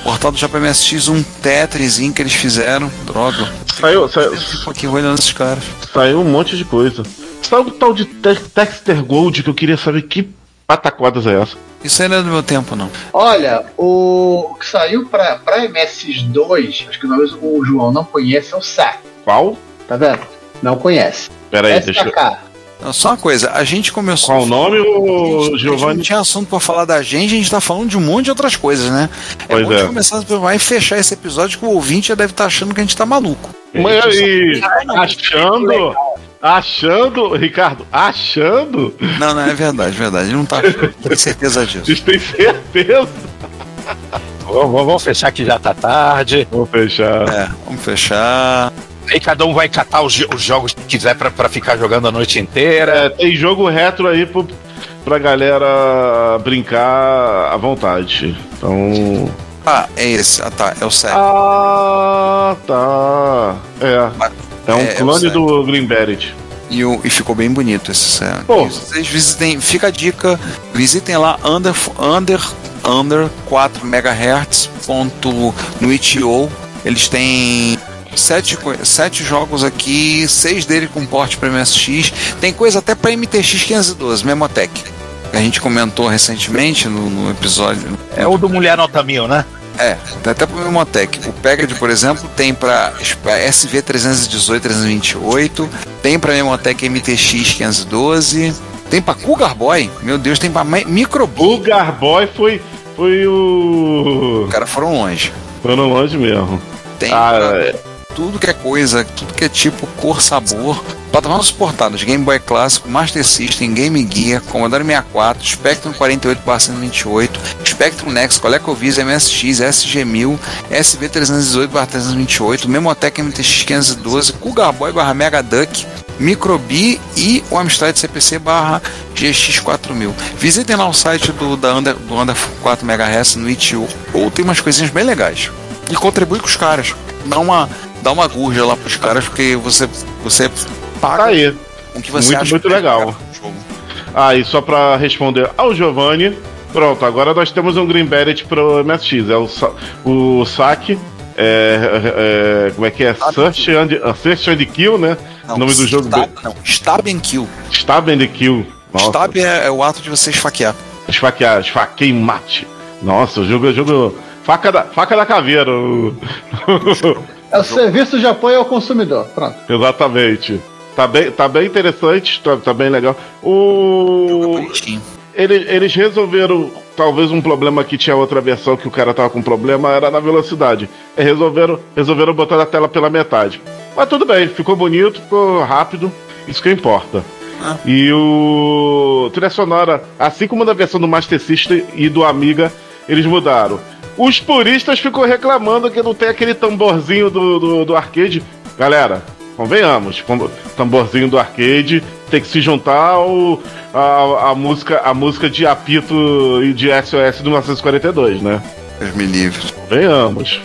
Portal do Japa MSX, um Tetrisinho que eles fizeram. Droga. Saiu, saiu, fico aqui olhando esses caras. saiu um monte de coisa. Saiu o tal de Te- Texter Gold que eu queria saber que pataquadas é essa. Isso aí não é do meu tempo, não. Olha, o, o que saiu pra, pra MSX2, acho que talvez o João não conhece, é o SAC. Qual? Tá vendo? Não conhece. Pera aí, deixa eu... Não, só uma coisa, a gente começou. Qual o nome, A ô gente não Giovanni? tinha assunto pra falar da gente, a gente tá falando de um monte de outras coisas, né? Pois é bom de é. começar a provar e fechar esse episódio que o ouvinte já deve estar achando que a gente tá maluco. Mas aí, achando, achando, Ricardo, achando? Não, não, é verdade, verdade. Ele não tá achando. Tem certeza disso. Vocês têm certeza? Vamos, vamos fechar que já tá tarde. Vou fechar. É, vamos fechar. Aí cada um vai catar os, os jogos que quiser pra, pra ficar jogando a noite inteira. É, tem jogo retro aí pro, pra galera brincar à vontade. Então. Ah, é esse. Ah, tá. É o 7. Ah, tá. É. É um É, clone sei. do Green Beret. E, e ficou bem bonito esse. E Vocês visitem, fica a dica, visitem lá under, under, under 4 MHz ponto no itch.io. Eles têm sete, sete jogos aqui, seis deles com porte para MSX. Tem coisa até para MTX 512, Memotech. que A gente comentou recentemente no, no episódio. É o do Mulher Nota Mil, né? É, tem até pro Memotech. O Pegad, por exemplo, tem para SV 318, 328, tem para Memotech MTX 512, tem para Cougar Boy, meu Deus, tem para Microbook. O Garboy foi, foi o. Os caras foram longe. Foram longe mesmo. Tem Ah, pra é. Tudo que é coisa, tudo que é tipo cor, sabor. Plataformas suportadas: Game Boy Clássico, Master System, Game Gear, Commodore 64, Spectrum 48/128, Spectrum Next, ColecoVision, MSX, SG1000, SV 318/328, Memotech MTX 512, Cougar Boy barra Mega Duck, Microbi e o Amstrad CPC barra GX4000. Visitem lá o site do, da Under, do Under 4 MHz no itch.io, ou tem umas coisinhas bem legais. E contribui com os caras. Dá uma, dá uma gurja lá pros caras, porque você, você paga Tá aí. o que você Muito, acha muito é legal. Ah, e só pra responder ao Giovanni. Pronto, agora nós temos um Green Beret pro MSX. É o, sa- o saque. É, é, como é que é? Search and, uh, Search and Kill, né? Não, o nome do jogo Stab, dele. não, Stab and Kill. Stab and Kill. Nossa, Stab é, é o ato de você esfaquear. esfaquear, esfaquei mate. Nossa, o jogo é o jogo. Faca da, faca da caveira. *laughs* o- É o serviço de apoio ao consumidor. Pronto. Exatamente. Tá bem, tá bem interessante, tá, tá bem legal. O. Bonitinho. Ele- eles resolveram talvez um problema que tinha outra versão que o cara tava com problema era na velocidade. E resolveram, resolveram botar a tela pela metade. Mas tudo bem, ficou bonito, ficou rápido, isso que importa. Ah. E o trilha sonora, assim como na versão do Master System e do Amiga, eles mudaram. Os puristas ficam reclamando que não tem aquele tamborzinho do, do, do arcade. Galera, convenhamos, tamborzinho do arcade tem que se juntar ao, a, a música a música de apito e de SOS do 1942, né? Deus me livre. Convenhamos.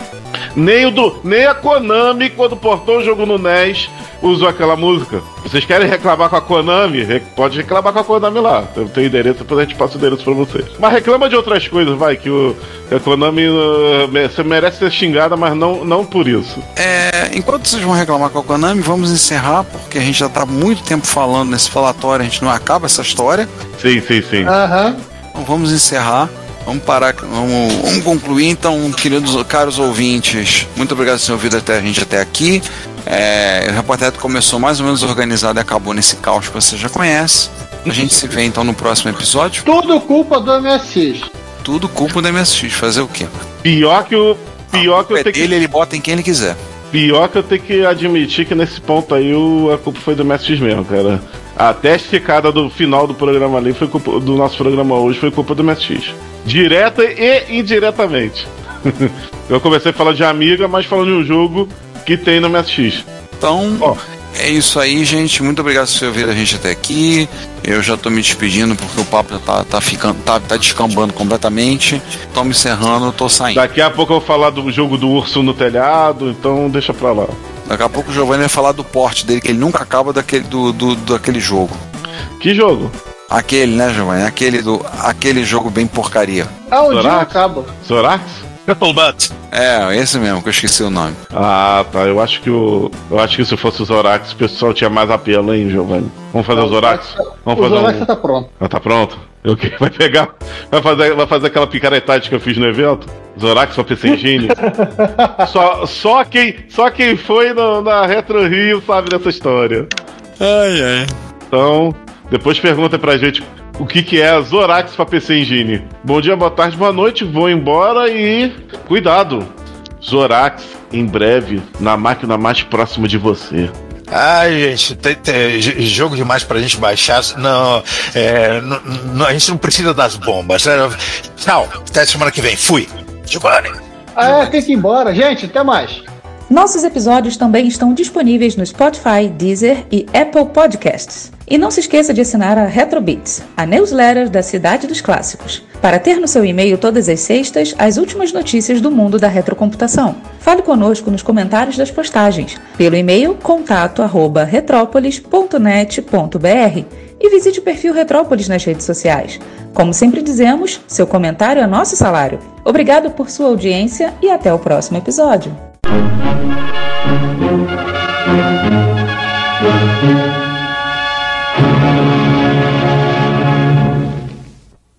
Nem, o do, nem a Konami, quando portou o jogo no NES, usou aquela música. Vocês querem reclamar com a Konami? Re- Pode reclamar com a Konami lá. Eu tenho endereço, depois a gente passa o endereço pra vocês. Mas reclama de outras coisas, vai, que o, que a Konami uh, você merece ser xingada, mas não, não por isso. É, enquanto vocês vão reclamar com a Konami, vamos encerrar, porque a gente já tá muito tempo falando nesse falatório, a gente não acaba essa história. Sim, sim, sim. Aham. Então vamos encerrar. Vamos parar, vamos, vamos concluir então, queridos caros ouvintes. Muito obrigado por ter ouvido até a gente até aqui. É, o Repórter começou mais ou menos organizado e acabou nesse caos que você já conhece. A gente se vê então no próximo episódio. Tudo culpa do MSX. Tudo culpa do MSX. Fazer o quê? Pior que o. Pior que É eu tenho que dele, ele bota em quem ele quiser. Pior que eu tenho que admitir que nesse ponto aí o, a culpa foi do MSX mesmo, cara. A testificada do final do programa ali foi culpa do nosso programa hoje foi culpa do MSX. Direta e indiretamente. *laughs* eu comecei a falar de amiga, mas falando de um jogo que tem no MSX. Então, Ó. é isso aí, gente. Muito obrigado por ter ouvido a gente até aqui. Eu já tô me despedindo porque o papo já tá, tá ficando, tá, tá descambando completamente. Tô me encerrando, tô saindo. Daqui a pouco eu vou falar do jogo do urso no telhado, então deixa pra lá. Daqui a pouco o Giovanni vai falar do porte dele, que ele nunca acaba daquele, do, do, daquele jogo. Que jogo? Aquele, né, Giovanni? Aquele, do, aquele jogo bem porcaria. Ah, um dia acaba. Zorax? Butt. É, esse mesmo, que eu esqueci o nome. Ah, tá. Eu acho que o. Eu acho que se fosse o Zorax, o pessoal tinha mais apelo, hein, Giovanni? Vamos fazer o Zorax? Vamos o fazer Zorax um. tá pronto. Ah, tá pronto? Eu que vai pegar. Vai fazer, vai fazer aquela picaretagem que eu fiz no evento? Zorax pra PC Engine? *laughs* só, só, quem, só quem foi no- na Retro Rio sabe dessa história. Ai, ai. Então, depois pergunta pra gente o que, que é Zorax pra PC Engine. Bom dia, boa tarde, boa noite, vou embora e. Cuidado! Zorax, em breve, na máquina mais próxima de você. Ai, gente, tem, tem jogo demais pra gente baixar. Não, é, n- n- a gente não precisa das bombas. É, tchau, até semana que vem. Fui. Giovanni. Ah, é, tem que ir embora. Gente, até mais. Nossos episódios também estão disponíveis no Spotify, Deezer e Apple Podcasts. E não se esqueça de assinar a Retrobits, a newsletter da Cidade dos Clássicos, para ter no seu e-mail todas as sextas as últimas notícias do mundo da retrocomputação. Fale conosco nos comentários das postagens, pelo e-mail contato@retrópolis.net.br e visite o perfil Retrópolis nas redes sociais. Como sempre dizemos, seu comentário é nosso salário. Obrigado por sua audiência e até o próximo episódio. Música